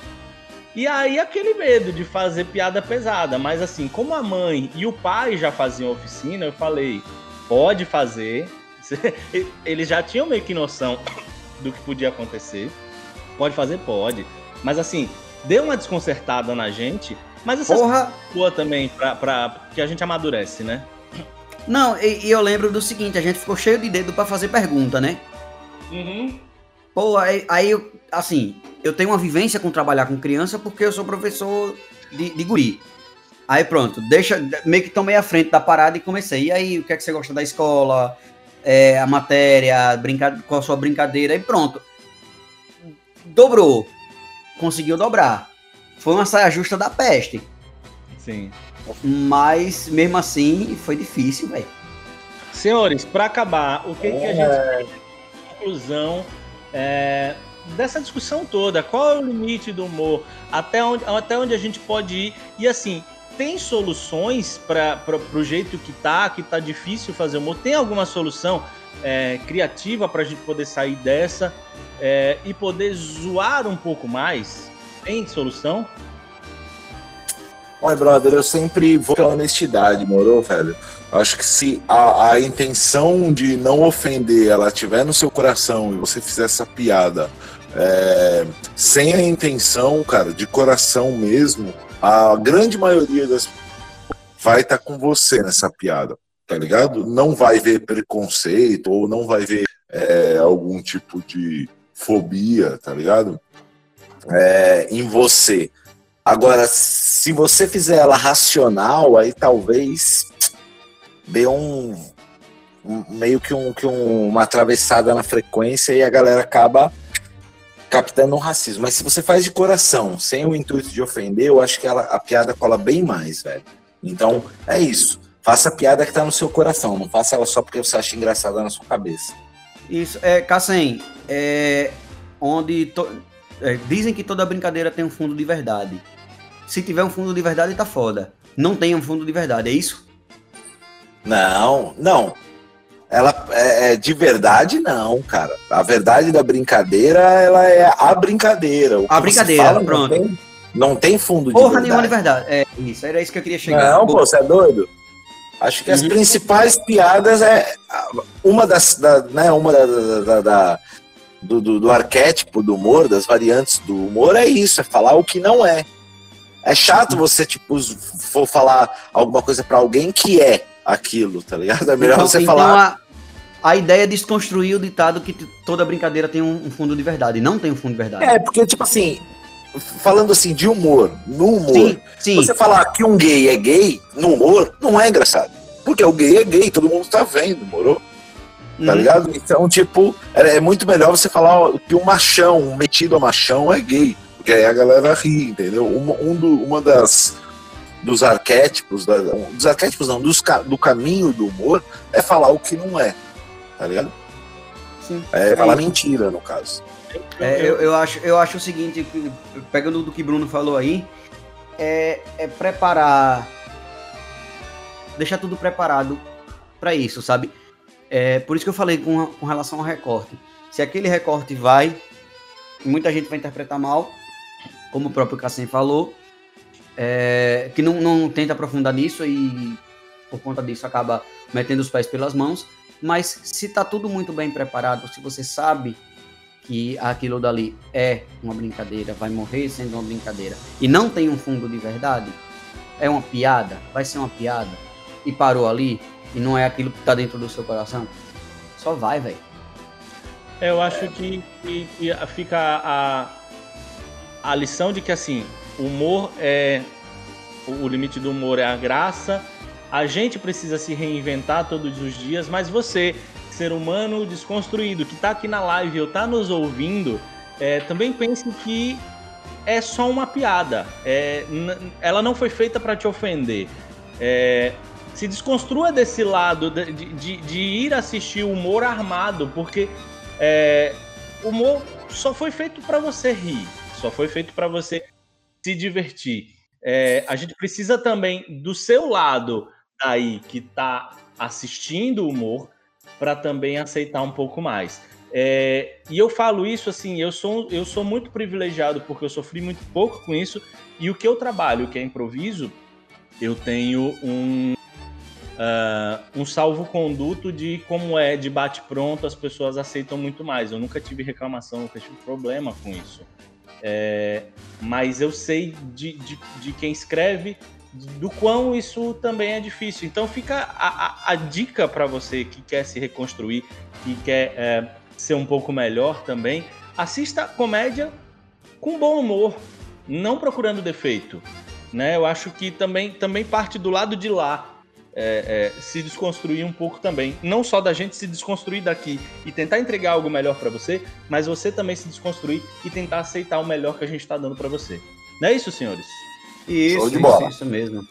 E aí aquele medo de fazer piada pesada. Mas assim, como a mãe e o pai já faziam oficina, eu falei, pode fazer. Eles já tinham meio que noção do que podia acontecer. Pode fazer? Pode. Mas assim, deu uma desconcertada na gente. Mas essa Porra! boa também, pra, pra, que a gente amadurece, né? Não, e, e eu lembro do seguinte, a gente ficou cheio de dedo pra fazer pergunta, né? Uhum. Pô, aí, aí eu- assim, eu tenho uma vivência com trabalhar com criança porque eu sou professor de, de guri. Aí pronto, deixa, meio que tomei a frente da parada e comecei. E aí, o que é que você gosta da escola? É, a matéria, brinca, qual a sua brincadeira? E pronto. Dobrou. Conseguiu dobrar. Foi uma saia justa da peste. Sim. Mas, mesmo assim, foi difícil, velho. Senhores, para acabar, o que, que a gente conclusão é, dessa discussão toda? Qual é o limite do humor? Até onde, até onde a gente pode ir? E assim, tem soluções para o jeito que tá, que tá difícil fazer humor? Tem alguma solução é, criativa para a gente poder sair dessa é, e poder zoar um pouco mais? Tem solução? Olha, brother, eu sempre vou pela honestidade, morou, velho? Acho que se a, a intenção de não ofender ela tiver no seu coração e você fizer essa piada é, sem a intenção, cara, de coração mesmo, a grande maioria das vai estar com você nessa piada, tá ligado? Não vai ver preconceito ou não vai ver é, algum tipo de fobia, tá ligado? É, em você. Agora, se você fizer ela racional, aí talvez dê um, meio que, um, que um- uma atravessada na frequência e a galera acaba captando um racismo. Mas se você faz de coração, sem o intuito de ofender, eu acho que ela, a piada cola bem mais, velho. Então, é isso. Faça a piada que tá no seu coração, não faça ela só porque você acha engraçada na sua cabeça. Isso, é, Cassem, é, onde to- é, dizem que toda brincadeira tem um fundo de verdade. Se tiver um fundo de verdade, tá foda. Não tem um fundo de verdade, é isso? Não, não. Ela é, é de verdade, não, cara. A verdade da brincadeira, ela é a brincadeira. O A brincadeira, fala, pronto. Não tem, não tem fundo de Porra nenhuma de verdade. É isso, era isso que eu queria chegar. Não, Pô, pô, você é doido? Acho que as Uhum. principais piadas é uma das, da, né, uma da, da- da- da- do, do, do arquétipo do humor, das variantes do humor é isso, é falar o que não é. É chato você tipo for falar alguma coisa pra alguém que é aquilo, tá ligado? É melhor então, você então falar a, a ideia é desconstruir o ditado que toda brincadeira tem um, um fundo de verdade. Não tem um fundo de verdade. É, porque, tipo assim, falando assim de humor, no humor, sim, sim. você falar que um gay é gay no humor, não é engraçado. Porque o gay é gay, todo mundo tá vendo, morou? Tá Uhum. ligado? Então, tipo, é, é muito melhor você falar que um machão, um metido a machão é gay. Porque aí a galera ri, entendeu? Uma, um do- uma das dos arquétipos, da, dos arquétipos não, dos, do caminho do humor é falar o que não é. Tá ligado? Sim. É falar mentira, no caso. É, eu, eu acho, eu acho o seguinte, que- pegando do que Bruno falou aí, é, é preparar, deixar tudo preparado para isso, sabe? É, por isso que eu falei com, com relação ao recorte. Se aquele recorte vai, muita gente vai interpretar mal, como o próprio Cassem falou, é, que não, não tenta aprofundar nisso e por conta disso acaba metendo os pés pelas mãos. Mas se tá tudo muito bem preparado, se você sabe que aquilo dali é uma brincadeira, vai morrer sendo uma brincadeira, e não tem um fundo de verdade, é uma piada, vai ser uma piada, e parou ali, e não é aquilo que tá dentro do seu coração, só vai, velho. Eu acho que, que- que fica a, a lição de que assim, o humor é. O limite do humor é a graça. A gente precisa se reinventar todos os dias, mas você, ser humano desconstruído, que tá aqui na live ou tá nos ouvindo, é, também pense que é só uma piada. É, ela não foi feita para te ofender. É, se desconstrua desse lado de, de- de ir assistir o humor armado, porque é, o humor só foi feito para você rir, só foi feito para você se divertir. É, a gente precisa também do seu lado aí que tá assistindo o humor para também aceitar um pouco mais. É, e eu falo isso assim, eu sou, eu sou muito privilegiado porque eu sofri muito pouco com isso. E o que eu trabalho, que é improviso, eu tenho um, uh, um salvo-conduto de como é de bate-pronto, as pessoas aceitam muito mais. Eu nunca tive reclamação, nunca tive problema com isso. É, mas eu sei de, de, de quem escreve do quão isso também é difícil. Então fica a, a, a dica para você que quer se reconstruir, que quer é, ser um pouco melhor também. Assista comédia com bom humor, não procurando defeito. Né? Eu acho que também, também parte do lado de lá. É, é, se desconstruir um pouco também. Não só da gente se desconstruir daqui e tentar entregar algo melhor para você, mas você também se desconstruir e tentar aceitar o melhor que a gente está dando para você. Não é isso, senhores? Isso, de bola. isso, isso mesmo.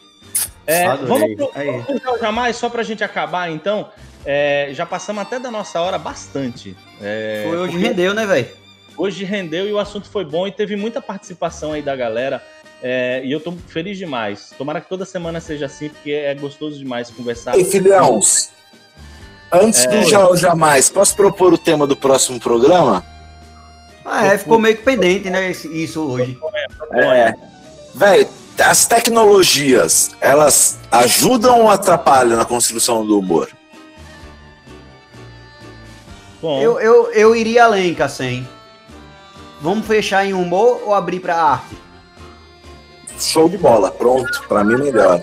É, vamos pro, vamos jamais, só para a gente acabar, então. É, já passamos até da nossa hora bastante. É, foi hoje rendeu, né, velho? Hoje rendeu e o assunto foi bom e teve muita participação aí da galera. É, e eu tô feliz demais. Tomara que toda semana seja assim, porque é gostoso demais conversar. Ei, filhões, antes é... do já jamais, posso propor o tema do próximo programa? Ah, é, ficou meio que pendente, né, isso hoje. É, velho, as tecnologias, elas ajudam ou atrapalham na construção do humor? Bom. Eu, eu, eu iria além, Cassem. Vamos fechar em humor ou abrir para arte? Show de bola, pronto. Para mim, melhor.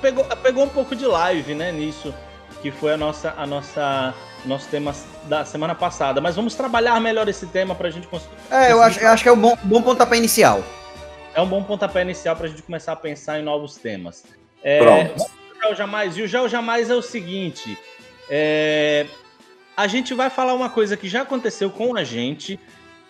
Pegou, pegou um pouco de live, né, nisso, que foi a nossa, a nossa, nosso tema da semana passada. Mas vamos trabalhar melhor esse tema para a gente conseguir. É, eu acho, eu acho que é um bom, bom pontapé inicial. É um bom pontapé inicial para a gente começar a pensar em novos temas. É, Pronto. O Jamais. E o Já Jamais é o seguinte: é, a gente vai falar uma coisa que já aconteceu com a gente,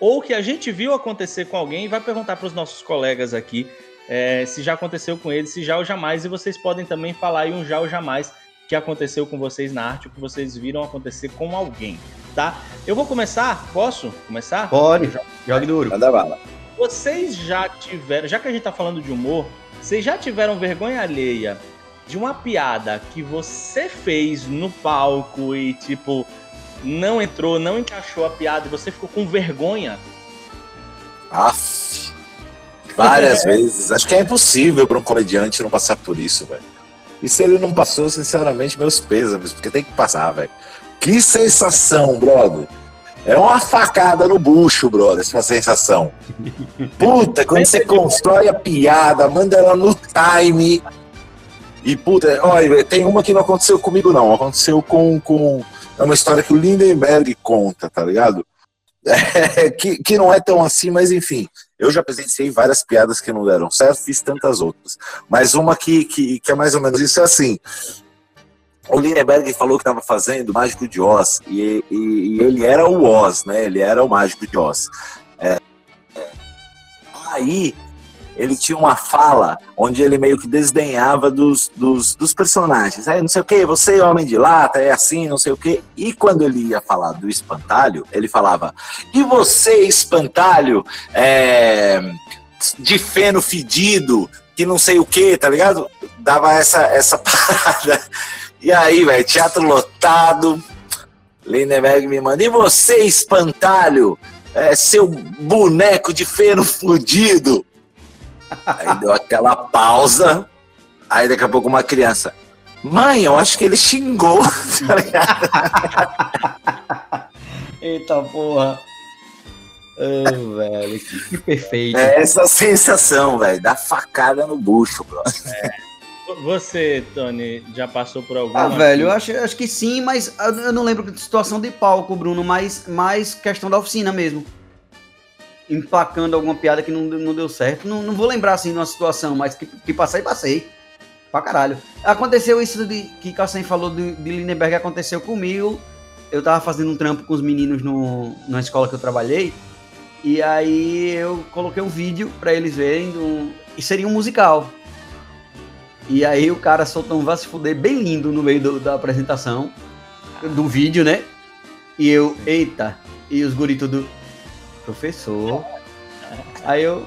ou que a gente viu acontecer com alguém, e vai perguntar para os nossos colegas aqui é, se já aconteceu com eles, se já ou jamais, e vocês podem também falar aí um já ou jamais que aconteceu com vocês na arte, ou que vocês viram acontecer com alguém, tá? Eu vou começar? Posso começar? Pode, jogue duro. Manda bala. Vocês já tiveram, já que a gente tá falando de humor, vocês já tiveram vergonha alheia de uma piada que você fez no palco e, tipo, não entrou, não encaixou a piada e você ficou com vergonha? Aff, várias vezes. Acho que é impossível para um comediante não passar por isso, velho. E se ele não passou, sinceramente, meus pêsames, porque tem que passar, velho. Que sensação, brother. É uma facada no bucho, brother, essa sensação. Puta, quando você constrói a piada, manda ela no time. E, puta, olha, tem uma que não aconteceu comigo, não. Aconteceu com, com é uma história que o Lindenberg conta, tá ligado? É, que, que não é tão assim, mas enfim, eu já presenciei várias piadas que não deram certo, fiz tantas outras. Mas uma que, que, que é mais ou menos isso é assim. O Lindenberg falou que estava fazendo Mágico de Oz, e, e, e, ele era o Oz, né? Ele era o Mágico de Oz. É, é, aí ele tinha uma fala onde ele meio que desdenhava dos, dos, dos personagens. Aí, não sei o que, você é homem de lata, é assim, não sei o que. E quando ele ia falar do espantalho, ele falava: E você, espantalho, é, de feno fedido, que não sei o que, tá ligado? Dava essa, essa parada. E aí, velho, teatro lotado. Lindenberg me manda: E você, espantalho? É, seu boneco de feno fudido. Aí deu aquela pausa. Aí daqui a pouco uma criança. Mãe, eu acho que ele xingou. Tá Eita porra. Oh, velho, que, que, perfeito. É essa sensação, velho, da facada no bucho, bro. É. Você, Tony, já passou por alguma? Ah, velho, eu acho, acho que sim, mas eu não lembro de situação de palco, Bruno, mas mais questão da oficina mesmo empacando alguma piada que não, não deu certo. Não, não vou lembrar assim de uma situação, mas que, que passei, passei. Pra caralho. Aconteceu isso de, que Cassem falou de, de Lindenberg, aconteceu comigo. Eu tava fazendo um trampo com os meninos no, na escola que eu trabalhei. E aí eu coloquei um vídeo para eles verem. Do, e seria um musical. E aí o cara soltou um vá se fuder bem lindo no meio do, da apresentação. Do vídeo, né? E eu, eita. E os guritos do professor. Aí eu.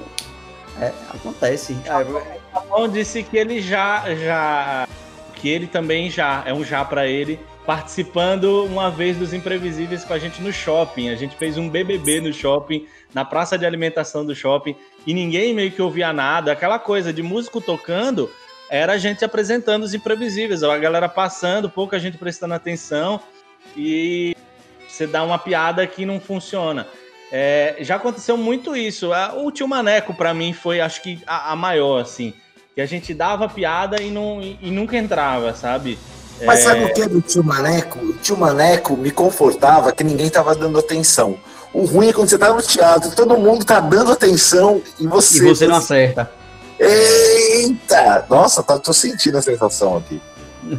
É, acontece. Aí eu... disse que ele já. já que ele também já. É um já para ele. participando uma vez dos Imprevisíveis com a gente no shopping. A gente fez um BBB no shopping, na praça de alimentação do shopping, e ninguém meio que ouvia nada. Aquela coisa de músico tocando era a gente apresentando os Imprevisíveis, a galera passando, pouca gente prestando atenção, e você dá uma piada que não funciona. É, já aconteceu muito isso. O tio Maneco, para mim, foi acho que a, a, maior, assim. Que a gente dava piada e, não, e, e nunca entrava, sabe? Mas é... sabe o que é do tio Maneco? O tio Maneco me confortava que ninguém tava dando atenção. O ruim é quando você tá no teatro, todo mundo tá dando atenção e você. E você não acerta. Eita! Nossa, tá, tô sentindo a sensação aqui.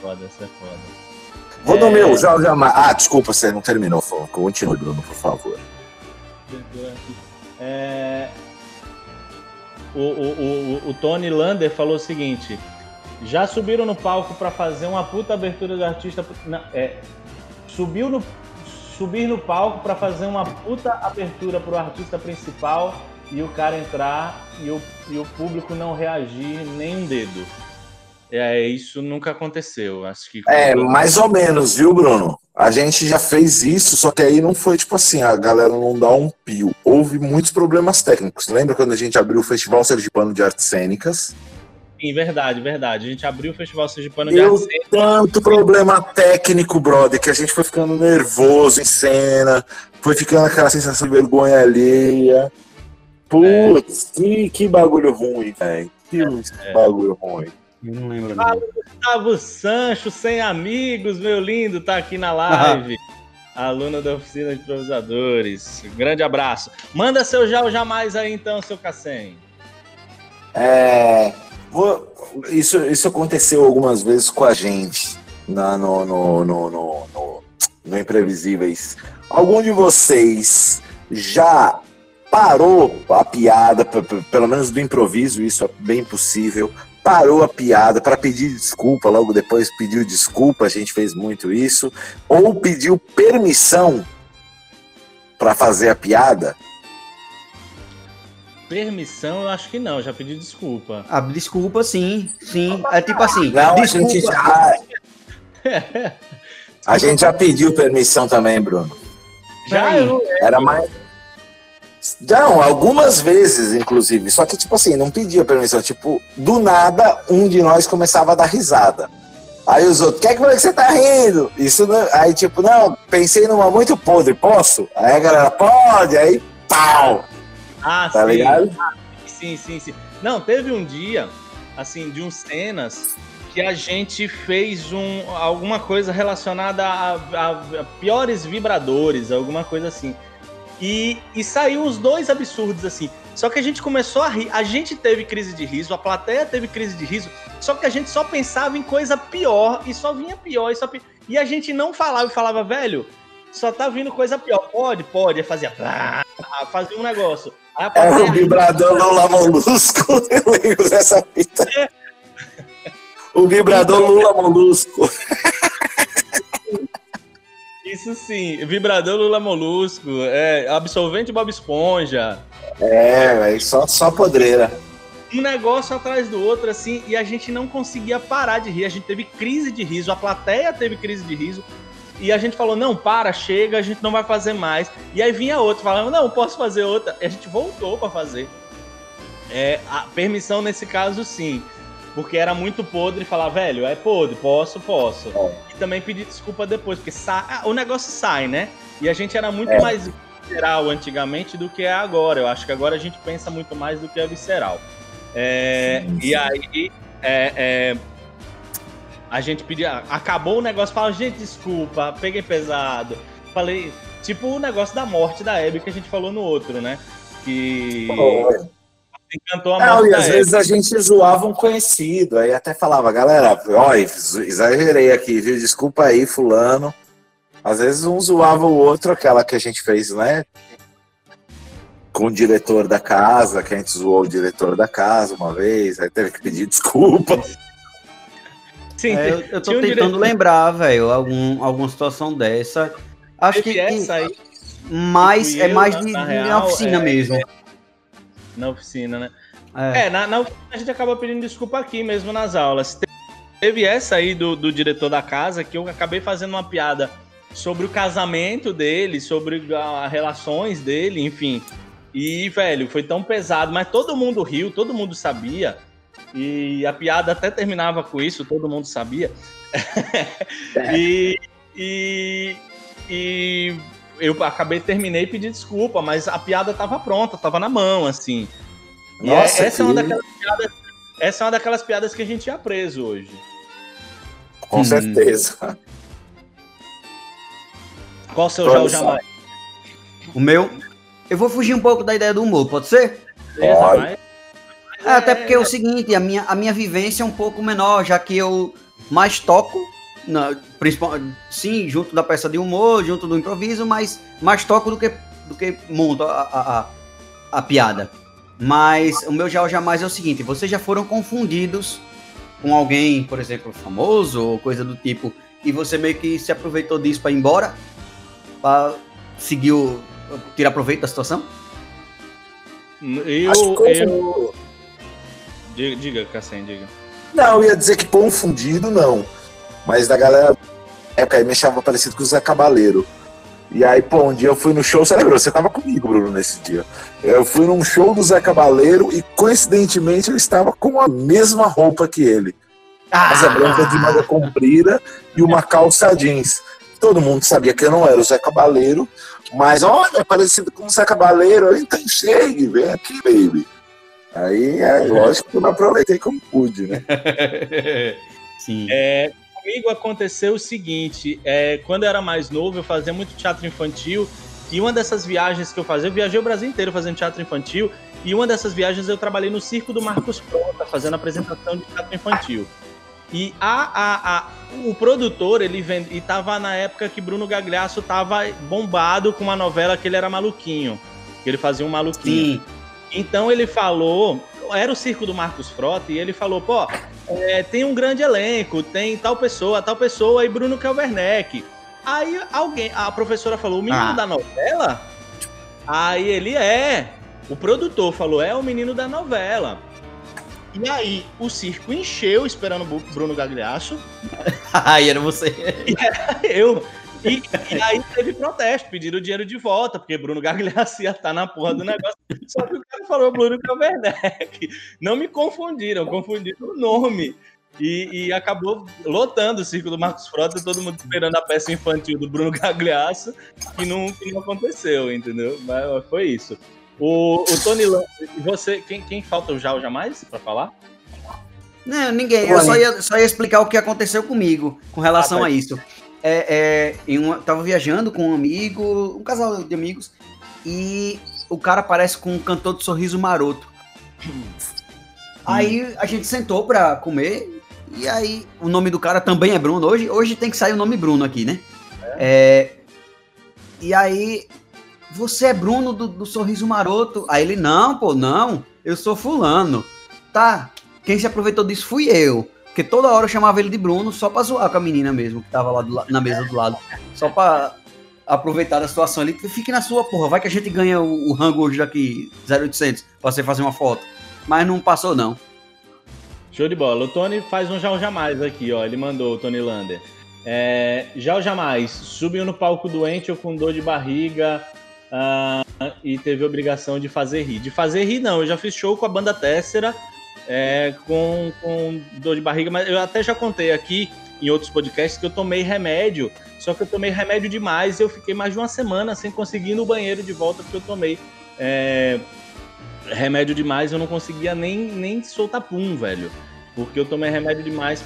foda, isso é foda. Vou é... já, já. Ah, desculpa, você não terminou. Continue, Bruno, por favor. É... O, o, o, o Tony Lander falou o seguinte: já subiram no palco para fazer uma puta abertura do artista. Não, é, subiu no, subir no palco para fazer uma puta abertura pro artista principal e o cara entrar e o, e o público não reagir nem um dedo. É, isso nunca aconteceu. Acho que. É, mais ou menos, viu, Bruno? A gente já fez isso, só que aí não foi tipo assim, a galera não dá um pio. Houve muitos problemas técnicos. Lembra quando a gente abriu o Festival Sergipano de Artes Cênicas? Sim, verdade, verdade. A gente abriu o Festival Sergipano de Deu tanto problema técnico, brother, que a gente foi ficando nervoso em cena, foi ficando aquela sensação de vergonha alheia. Putz, é. que, que bagulho ruim, velho. Que é. bagulho ruim. Eu não lembro. Fala, Gustavo Sancho, sem amigos, meu lindo, tá aqui na live. Aluna da oficina de improvisadores. Um grande abraço. Manda seu já ou jamais aí então, seu Cassem. É, isso, isso aconteceu algumas vezes com a gente na, no, no, no, no, no, no Imprevisíveis. Algum de vocês já parou a piada, pelo menos do improviso, isso é bem possível, parou a piada para pedir desculpa, logo depois pediu desculpa, a gente fez muito isso, ou pediu permissão para fazer a piada Permissão, eu acho que não, já pedi desculpa. Ah, desculpa, sim, sim. É tipo assim, não, desculpa. A gente, já... a gente já pediu permissão também, Bruno. Já? Era mais. Não, algumas vezes, inclusive. Só que, tipo assim, não pedia permissão. Tipo, do nada, um de nós começava a dar risada. Aí os outros, quer que você tá rindo? Isso não... Aí, tipo, não, pensei numa muito podre, posso? Aí a galera, pode, aí pau! Ah, tá sim. ligado? sim, sim, sim. Não, teve um dia, assim, de uns cenas que a gente fez um, alguma coisa relacionada a, a, a piores vibradores, alguma coisa assim. E, e saiu os dois absurdos, assim. Só que a gente começou a rir. A gente teve crise de riso, a plateia teve crise de riso, só que a gente só pensava em coisa pior e só vinha pior e só pi... E a gente não falava e falava, velho, só tá vindo coisa pior. Pode, pode. Aí fazia. Fazia um negócio. É o vibrador Lula Molusco. Eu lembro dessa fita. É. O vibrador Lula Molusco. Isso sim, vibrador Lula Molusco, é, absorvente Bob Esponja. É, véio, só, só podreira. Um negócio atrás do outro, assim, e a gente não conseguia parar de rir. A gente teve crise de riso, a plateia teve crise de riso. E a gente falou, não, para, chega, a gente não vai fazer mais. E aí vinha outro falando, não, posso fazer outra. E a gente voltou para fazer. É, a permissão nesse caso, sim. Porque era muito podre falar, velho, é podre, posso, posso. É. E também pedir desculpa depois, porque sa... ah, o negócio sai, né? E a gente era muito é. mais visceral antigamente do que é agora. Eu acho que agora a gente pensa muito mais do que é visceral. É, sim, sim. E aí, é, é a gente pedia, acabou o negócio, fala, gente, desculpa, peguei pesado. Falei, tipo o negócio da morte da Abby que a gente falou no outro, né? Que oh. Encantou a. Não, e às vezes a gente zoava um conhecido, aí até falava, galera, ó, exagerei aqui, viu? Desculpa aí, fulano. Às vezes um zoava o outro, aquela que a gente fez, né? Com o diretor da casa, que a gente zoou o diretor da casa uma vez, aí teve que pedir desculpa. Sim, é, eu, eu tô tentando diretor... lembrar, velho, algum, alguma situação dessa. Acho que, essa aí, mais, é mais de, na, real, na oficina é, mesmo. É, na oficina, né? É, é na, na, oficina a gente acaba pedindo desculpa aqui mesmo nas aulas. teve essa aí do, do diretor da casa que eu acabei fazendo uma piada sobre o casamento dele, sobre as relações dele, enfim. E, velho, foi tão pesado, mas todo mundo riu, todo mundo sabia. E a piada até terminava com isso, todo mundo sabia. É. e, e, e eu acabei, terminei e pedi desculpa, mas a piada estava pronta, estava na mão, assim. Nossa, é, essa, que... é uma daquelas piadas, essa é uma daquelas piadas que a gente ia preso hoje. Com hum. certeza. Qual o seu já jamais? O meu. Eu vou fugir um pouco da ideia do humor, pode ser? Pode. É, até porque é o seguinte, a minha, a minha vivência é um pouco menor, já que eu mais toco, na, principal, sim, junto da peça de humor, junto do improviso, mas mais toco do que, do que monto a, a, a, a piada. Mas o meu já ou jamais é o seguinte: vocês já foram confundidos com alguém, por exemplo, famoso ou coisa do tipo, e você meio que se aproveitou disso para ir embora? Para seguir o. tirar proveito da situação? Eu. eu... Diga, diga Cassem, diga. Não, eu ia dizer que confundido não. Mas da galera época aí me achava parecido com o Zé Cabaleiro. E aí, pô, um dia eu fui no show, você lembra? Você tava comigo, Bruno, nesse dia. Eu fui num show do Zé Cabaleiro e, coincidentemente, eu estava com a mesma roupa que ele. Ah! Asa branca de manga comprida e uma calça jeans. Todo mundo sabia que eu não era o Zé Cabaleiro, mas olha, é parecido com o Zé Cabaleiro, então chegue, vem aqui, baby. Aí, é lógico que eu não aproveitei como pude, né? Sim. É, comigo aconteceu o seguinte: é, quando eu era mais novo, eu fazia muito teatro infantil. E uma dessas viagens que eu fazia, eu viajei o Brasil inteiro fazendo teatro infantil. E uma dessas viagens eu trabalhei no circo do Marcos Prota, fazendo apresentação de teatro infantil. E a, a, a, o produtor, ele vende, e tava na época que Bruno Gagliasso tava bombado com uma novela que ele era maluquinho. Que ele fazia um maluquinho. Sim. Então ele falou, era o circo do Marcos Frota, e ele falou, pô, é, tem um grande elenco, tem tal pessoa, tal pessoa e Bruno Kelverneck. Aí alguém, a professora falou, o menino ah. da novela? Aí ele é. O produtor falou, é o menino da novela. E aí, o circo encheu esperando o Bruno Gagliasso. aí era você. E era eu. E, e, aí teve protesto, pediram o dinheiro de volta, porque Bruno Gagliasso ia estar tá na porra do negócio. Só que o cara falou Bruno Werneck. Não me confundiram, confundiram o nome. E, e, acabou lotando o circo do Marcos Frota, todo mundo esperando a peça infantil do Bruno Gagliasso, que não, que não aconteceu, entendeu? Mas foi isso. O, o Tony Lan, você, quem, quem falta o Já ou Jamais para falar? Não, ninguém. Eu só ia, só ia explicar o que aconteceu comigo com relação ah, a isso é, é, uma, tava viajando com um amigo, um casal de amigos, e o cara aparece com um cantor de sorriso maroto. Aí a gente sentou pra comer, e aí o nome do cara também é Bruno. Hoje, hoje tem que sair o nome Bruno aqui, né? É. é e aí, você é Bruno do, do Sorriso Maroto? Aí ele, não, pô, não, eu sou fulano. Tá, quem se aproveitou disso fui eu. Porque toda hora eu chamava ele de Bruno só pra zoar com a menina mesmo, que tava lá do, na mesa do lado. Só pra aproveitar a situação ali. Fique na sua, porra. Vai que a gente ganha o, o rango hoje daqui 0800 pra você fazer uma foto. Mas não passou, não. Show de bola. O Tony faz um ou jamais aqui, ó. Ele mandou, o Tony Lander. É, já ou jamais, subiu no palco doente ou com dor de barriga uh, e teve obrigação de fazer rir. De fazer rir, não. Eu já fiz show com a banda Tessera é, com, com dor de barriga, mas eu até já contei aqui em outros podcasts que eu tomei remédio, só que eu tomei remédio demais e eu fiquei mais de uma semana sem conseguir ir no banheiro de volta porque eu tomei é, remédio demais, eu não conseguia nem, nem soltar pum, velho. Porque eu tomei remédio demais,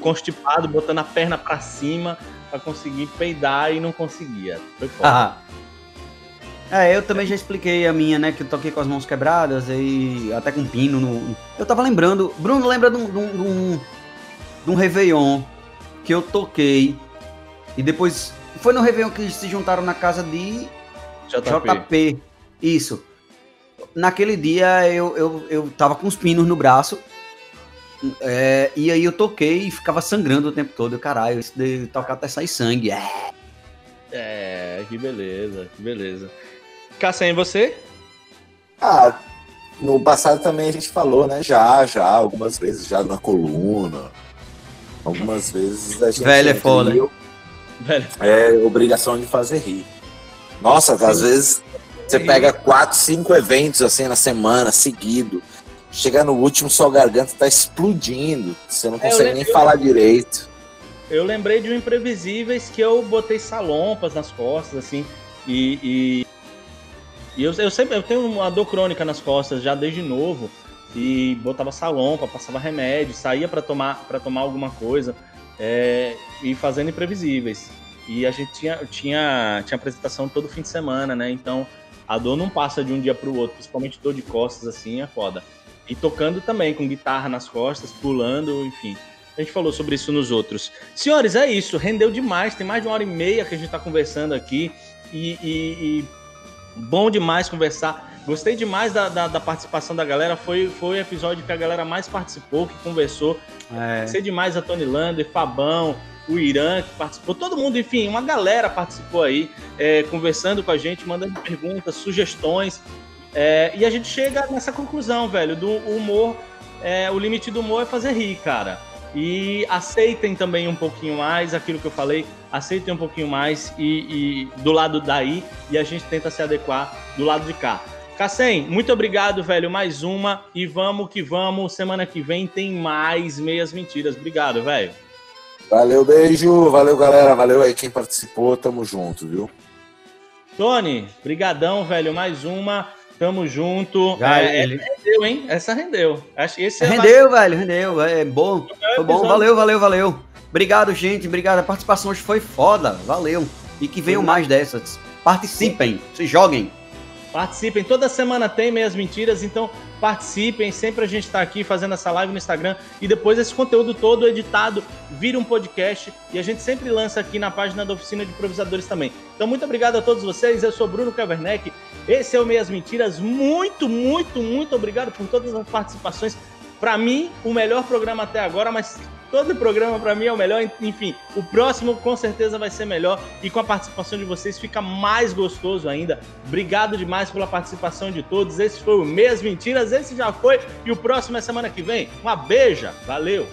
constipado, botando a perna para cima para conseguir peidar e não conseguia. Foi foda. Ah. É, eu também já expliquei a minha, né? Que eu toquei com as mãos quebradas e até com pino no. Eu tava lembrando. Bruno lembra de um, de um, de um Réveillon que eu toquei. E depois. Foi no Réveillon que se juntaram na casa de JP. JP. Isso. Naquele dia eu, eu, eu tava com os pinos no braço. É, e aí eu toquei e ficava sangrando o tempo todo. Caralho, isso de tocar até sair sangue. É. É, que beleza, que beleza. Cassem, você? Ah, no passado também a gente falou, né? Já, já, algumas vezes, já na coluna. Algumas vezes a gente. Velho é foda. É obrigação de fazer rir. Nossa, às vezes você pega quatro, cinco eventos assim na semana, seguido. Chega no último, sua garganta tá explodindo. Você não é, consegue nem falar direito. Eu lembrei de um Imprevisíveis que eu botei salompas nas costas, assim, e. e, e eu, eu sempre eu tenho uma dor crônica nas costas já desde novo. E botava salompa, passava remédio, saía para tomar para tomar alguma coisa é, e fazendo imprevisíveis. E a gente tinha, tinha, tinha apresentação todo fim de semana, né? Então a dor não passa de um dia para o outro, principalmente dor de costas assim, é foda. E tocando também, com guitarra nas costas, pulando, enfim. A gente falou sobre isso nos outros. Senhores, é isso. Rendeu demais. Tem mais de uma hora e meia que a gente está conversando aqui. E, e, e, bom demais conversar. Gostei demais da, da, da, participação da galera. Foi, foi o episódio que a galera mais participou, que conversou. É. Gostei demais a Tony Lander, Fabão, o Irã que participou. Todo mundo, enfim, uma galera participou aí, é, conversando com a gente, mandando perguntas, sugestões. É, e a gente chega nessa conclusão, velho, do humor. É, o limite do humor é fazer rir, cara. E aceitem também um pouquinho mais aquilo que eu falei, aceitem um pouquinho mais e, e do lado daí e a gente tenta se adequar do lado de cá. Cassem, muito obrigado, velho. Mais uma e vamos que vamos. Semana que vem tem mais meias mentiras. Obrigado, velho. Valeu, beijo. Valeu, galera. Valeu aí quem participou. Tamo junto, viu? Tony, brigadão, velho. Mais uma. Tamo junto. Já, é, ele... Rendeu, hein? Essa rendeu. Acho esse é rendeu, mais... velho, rendeu. É bom. Foi bom. Valeu, valeu, valeu. Obrigado, gente. Obrigado. A participação hoje foi foda. Valeu. E que venham mais dessas. Participem, se joguem. Participem. Toda semana tem meias mentiras, então participem. Sempre a gente está aqui fazendo essa live no Instagram e depois esse conteúdo todo editado vira um podcast e a gente sempre lança aqui na página da Oficina de Improvisadores também. Então, muito obrigado a todos vocês. Eu sou Bruno Caverneck. Esse é o Meias Mentiras. Muito, muito, muito obrigado por todas as participações. Para mim, o melhor programa até agora, mas todo programa para mim é o melhor. Enfim, o próximo com certeza vai ser melhor e com a participação de vocês fica mais gostoso ainda. Obrigado demais pela participação de todos. Esse foi o Meias Mentiras, esse já foi e o próximo é semana que vem. Uma beija, valeu!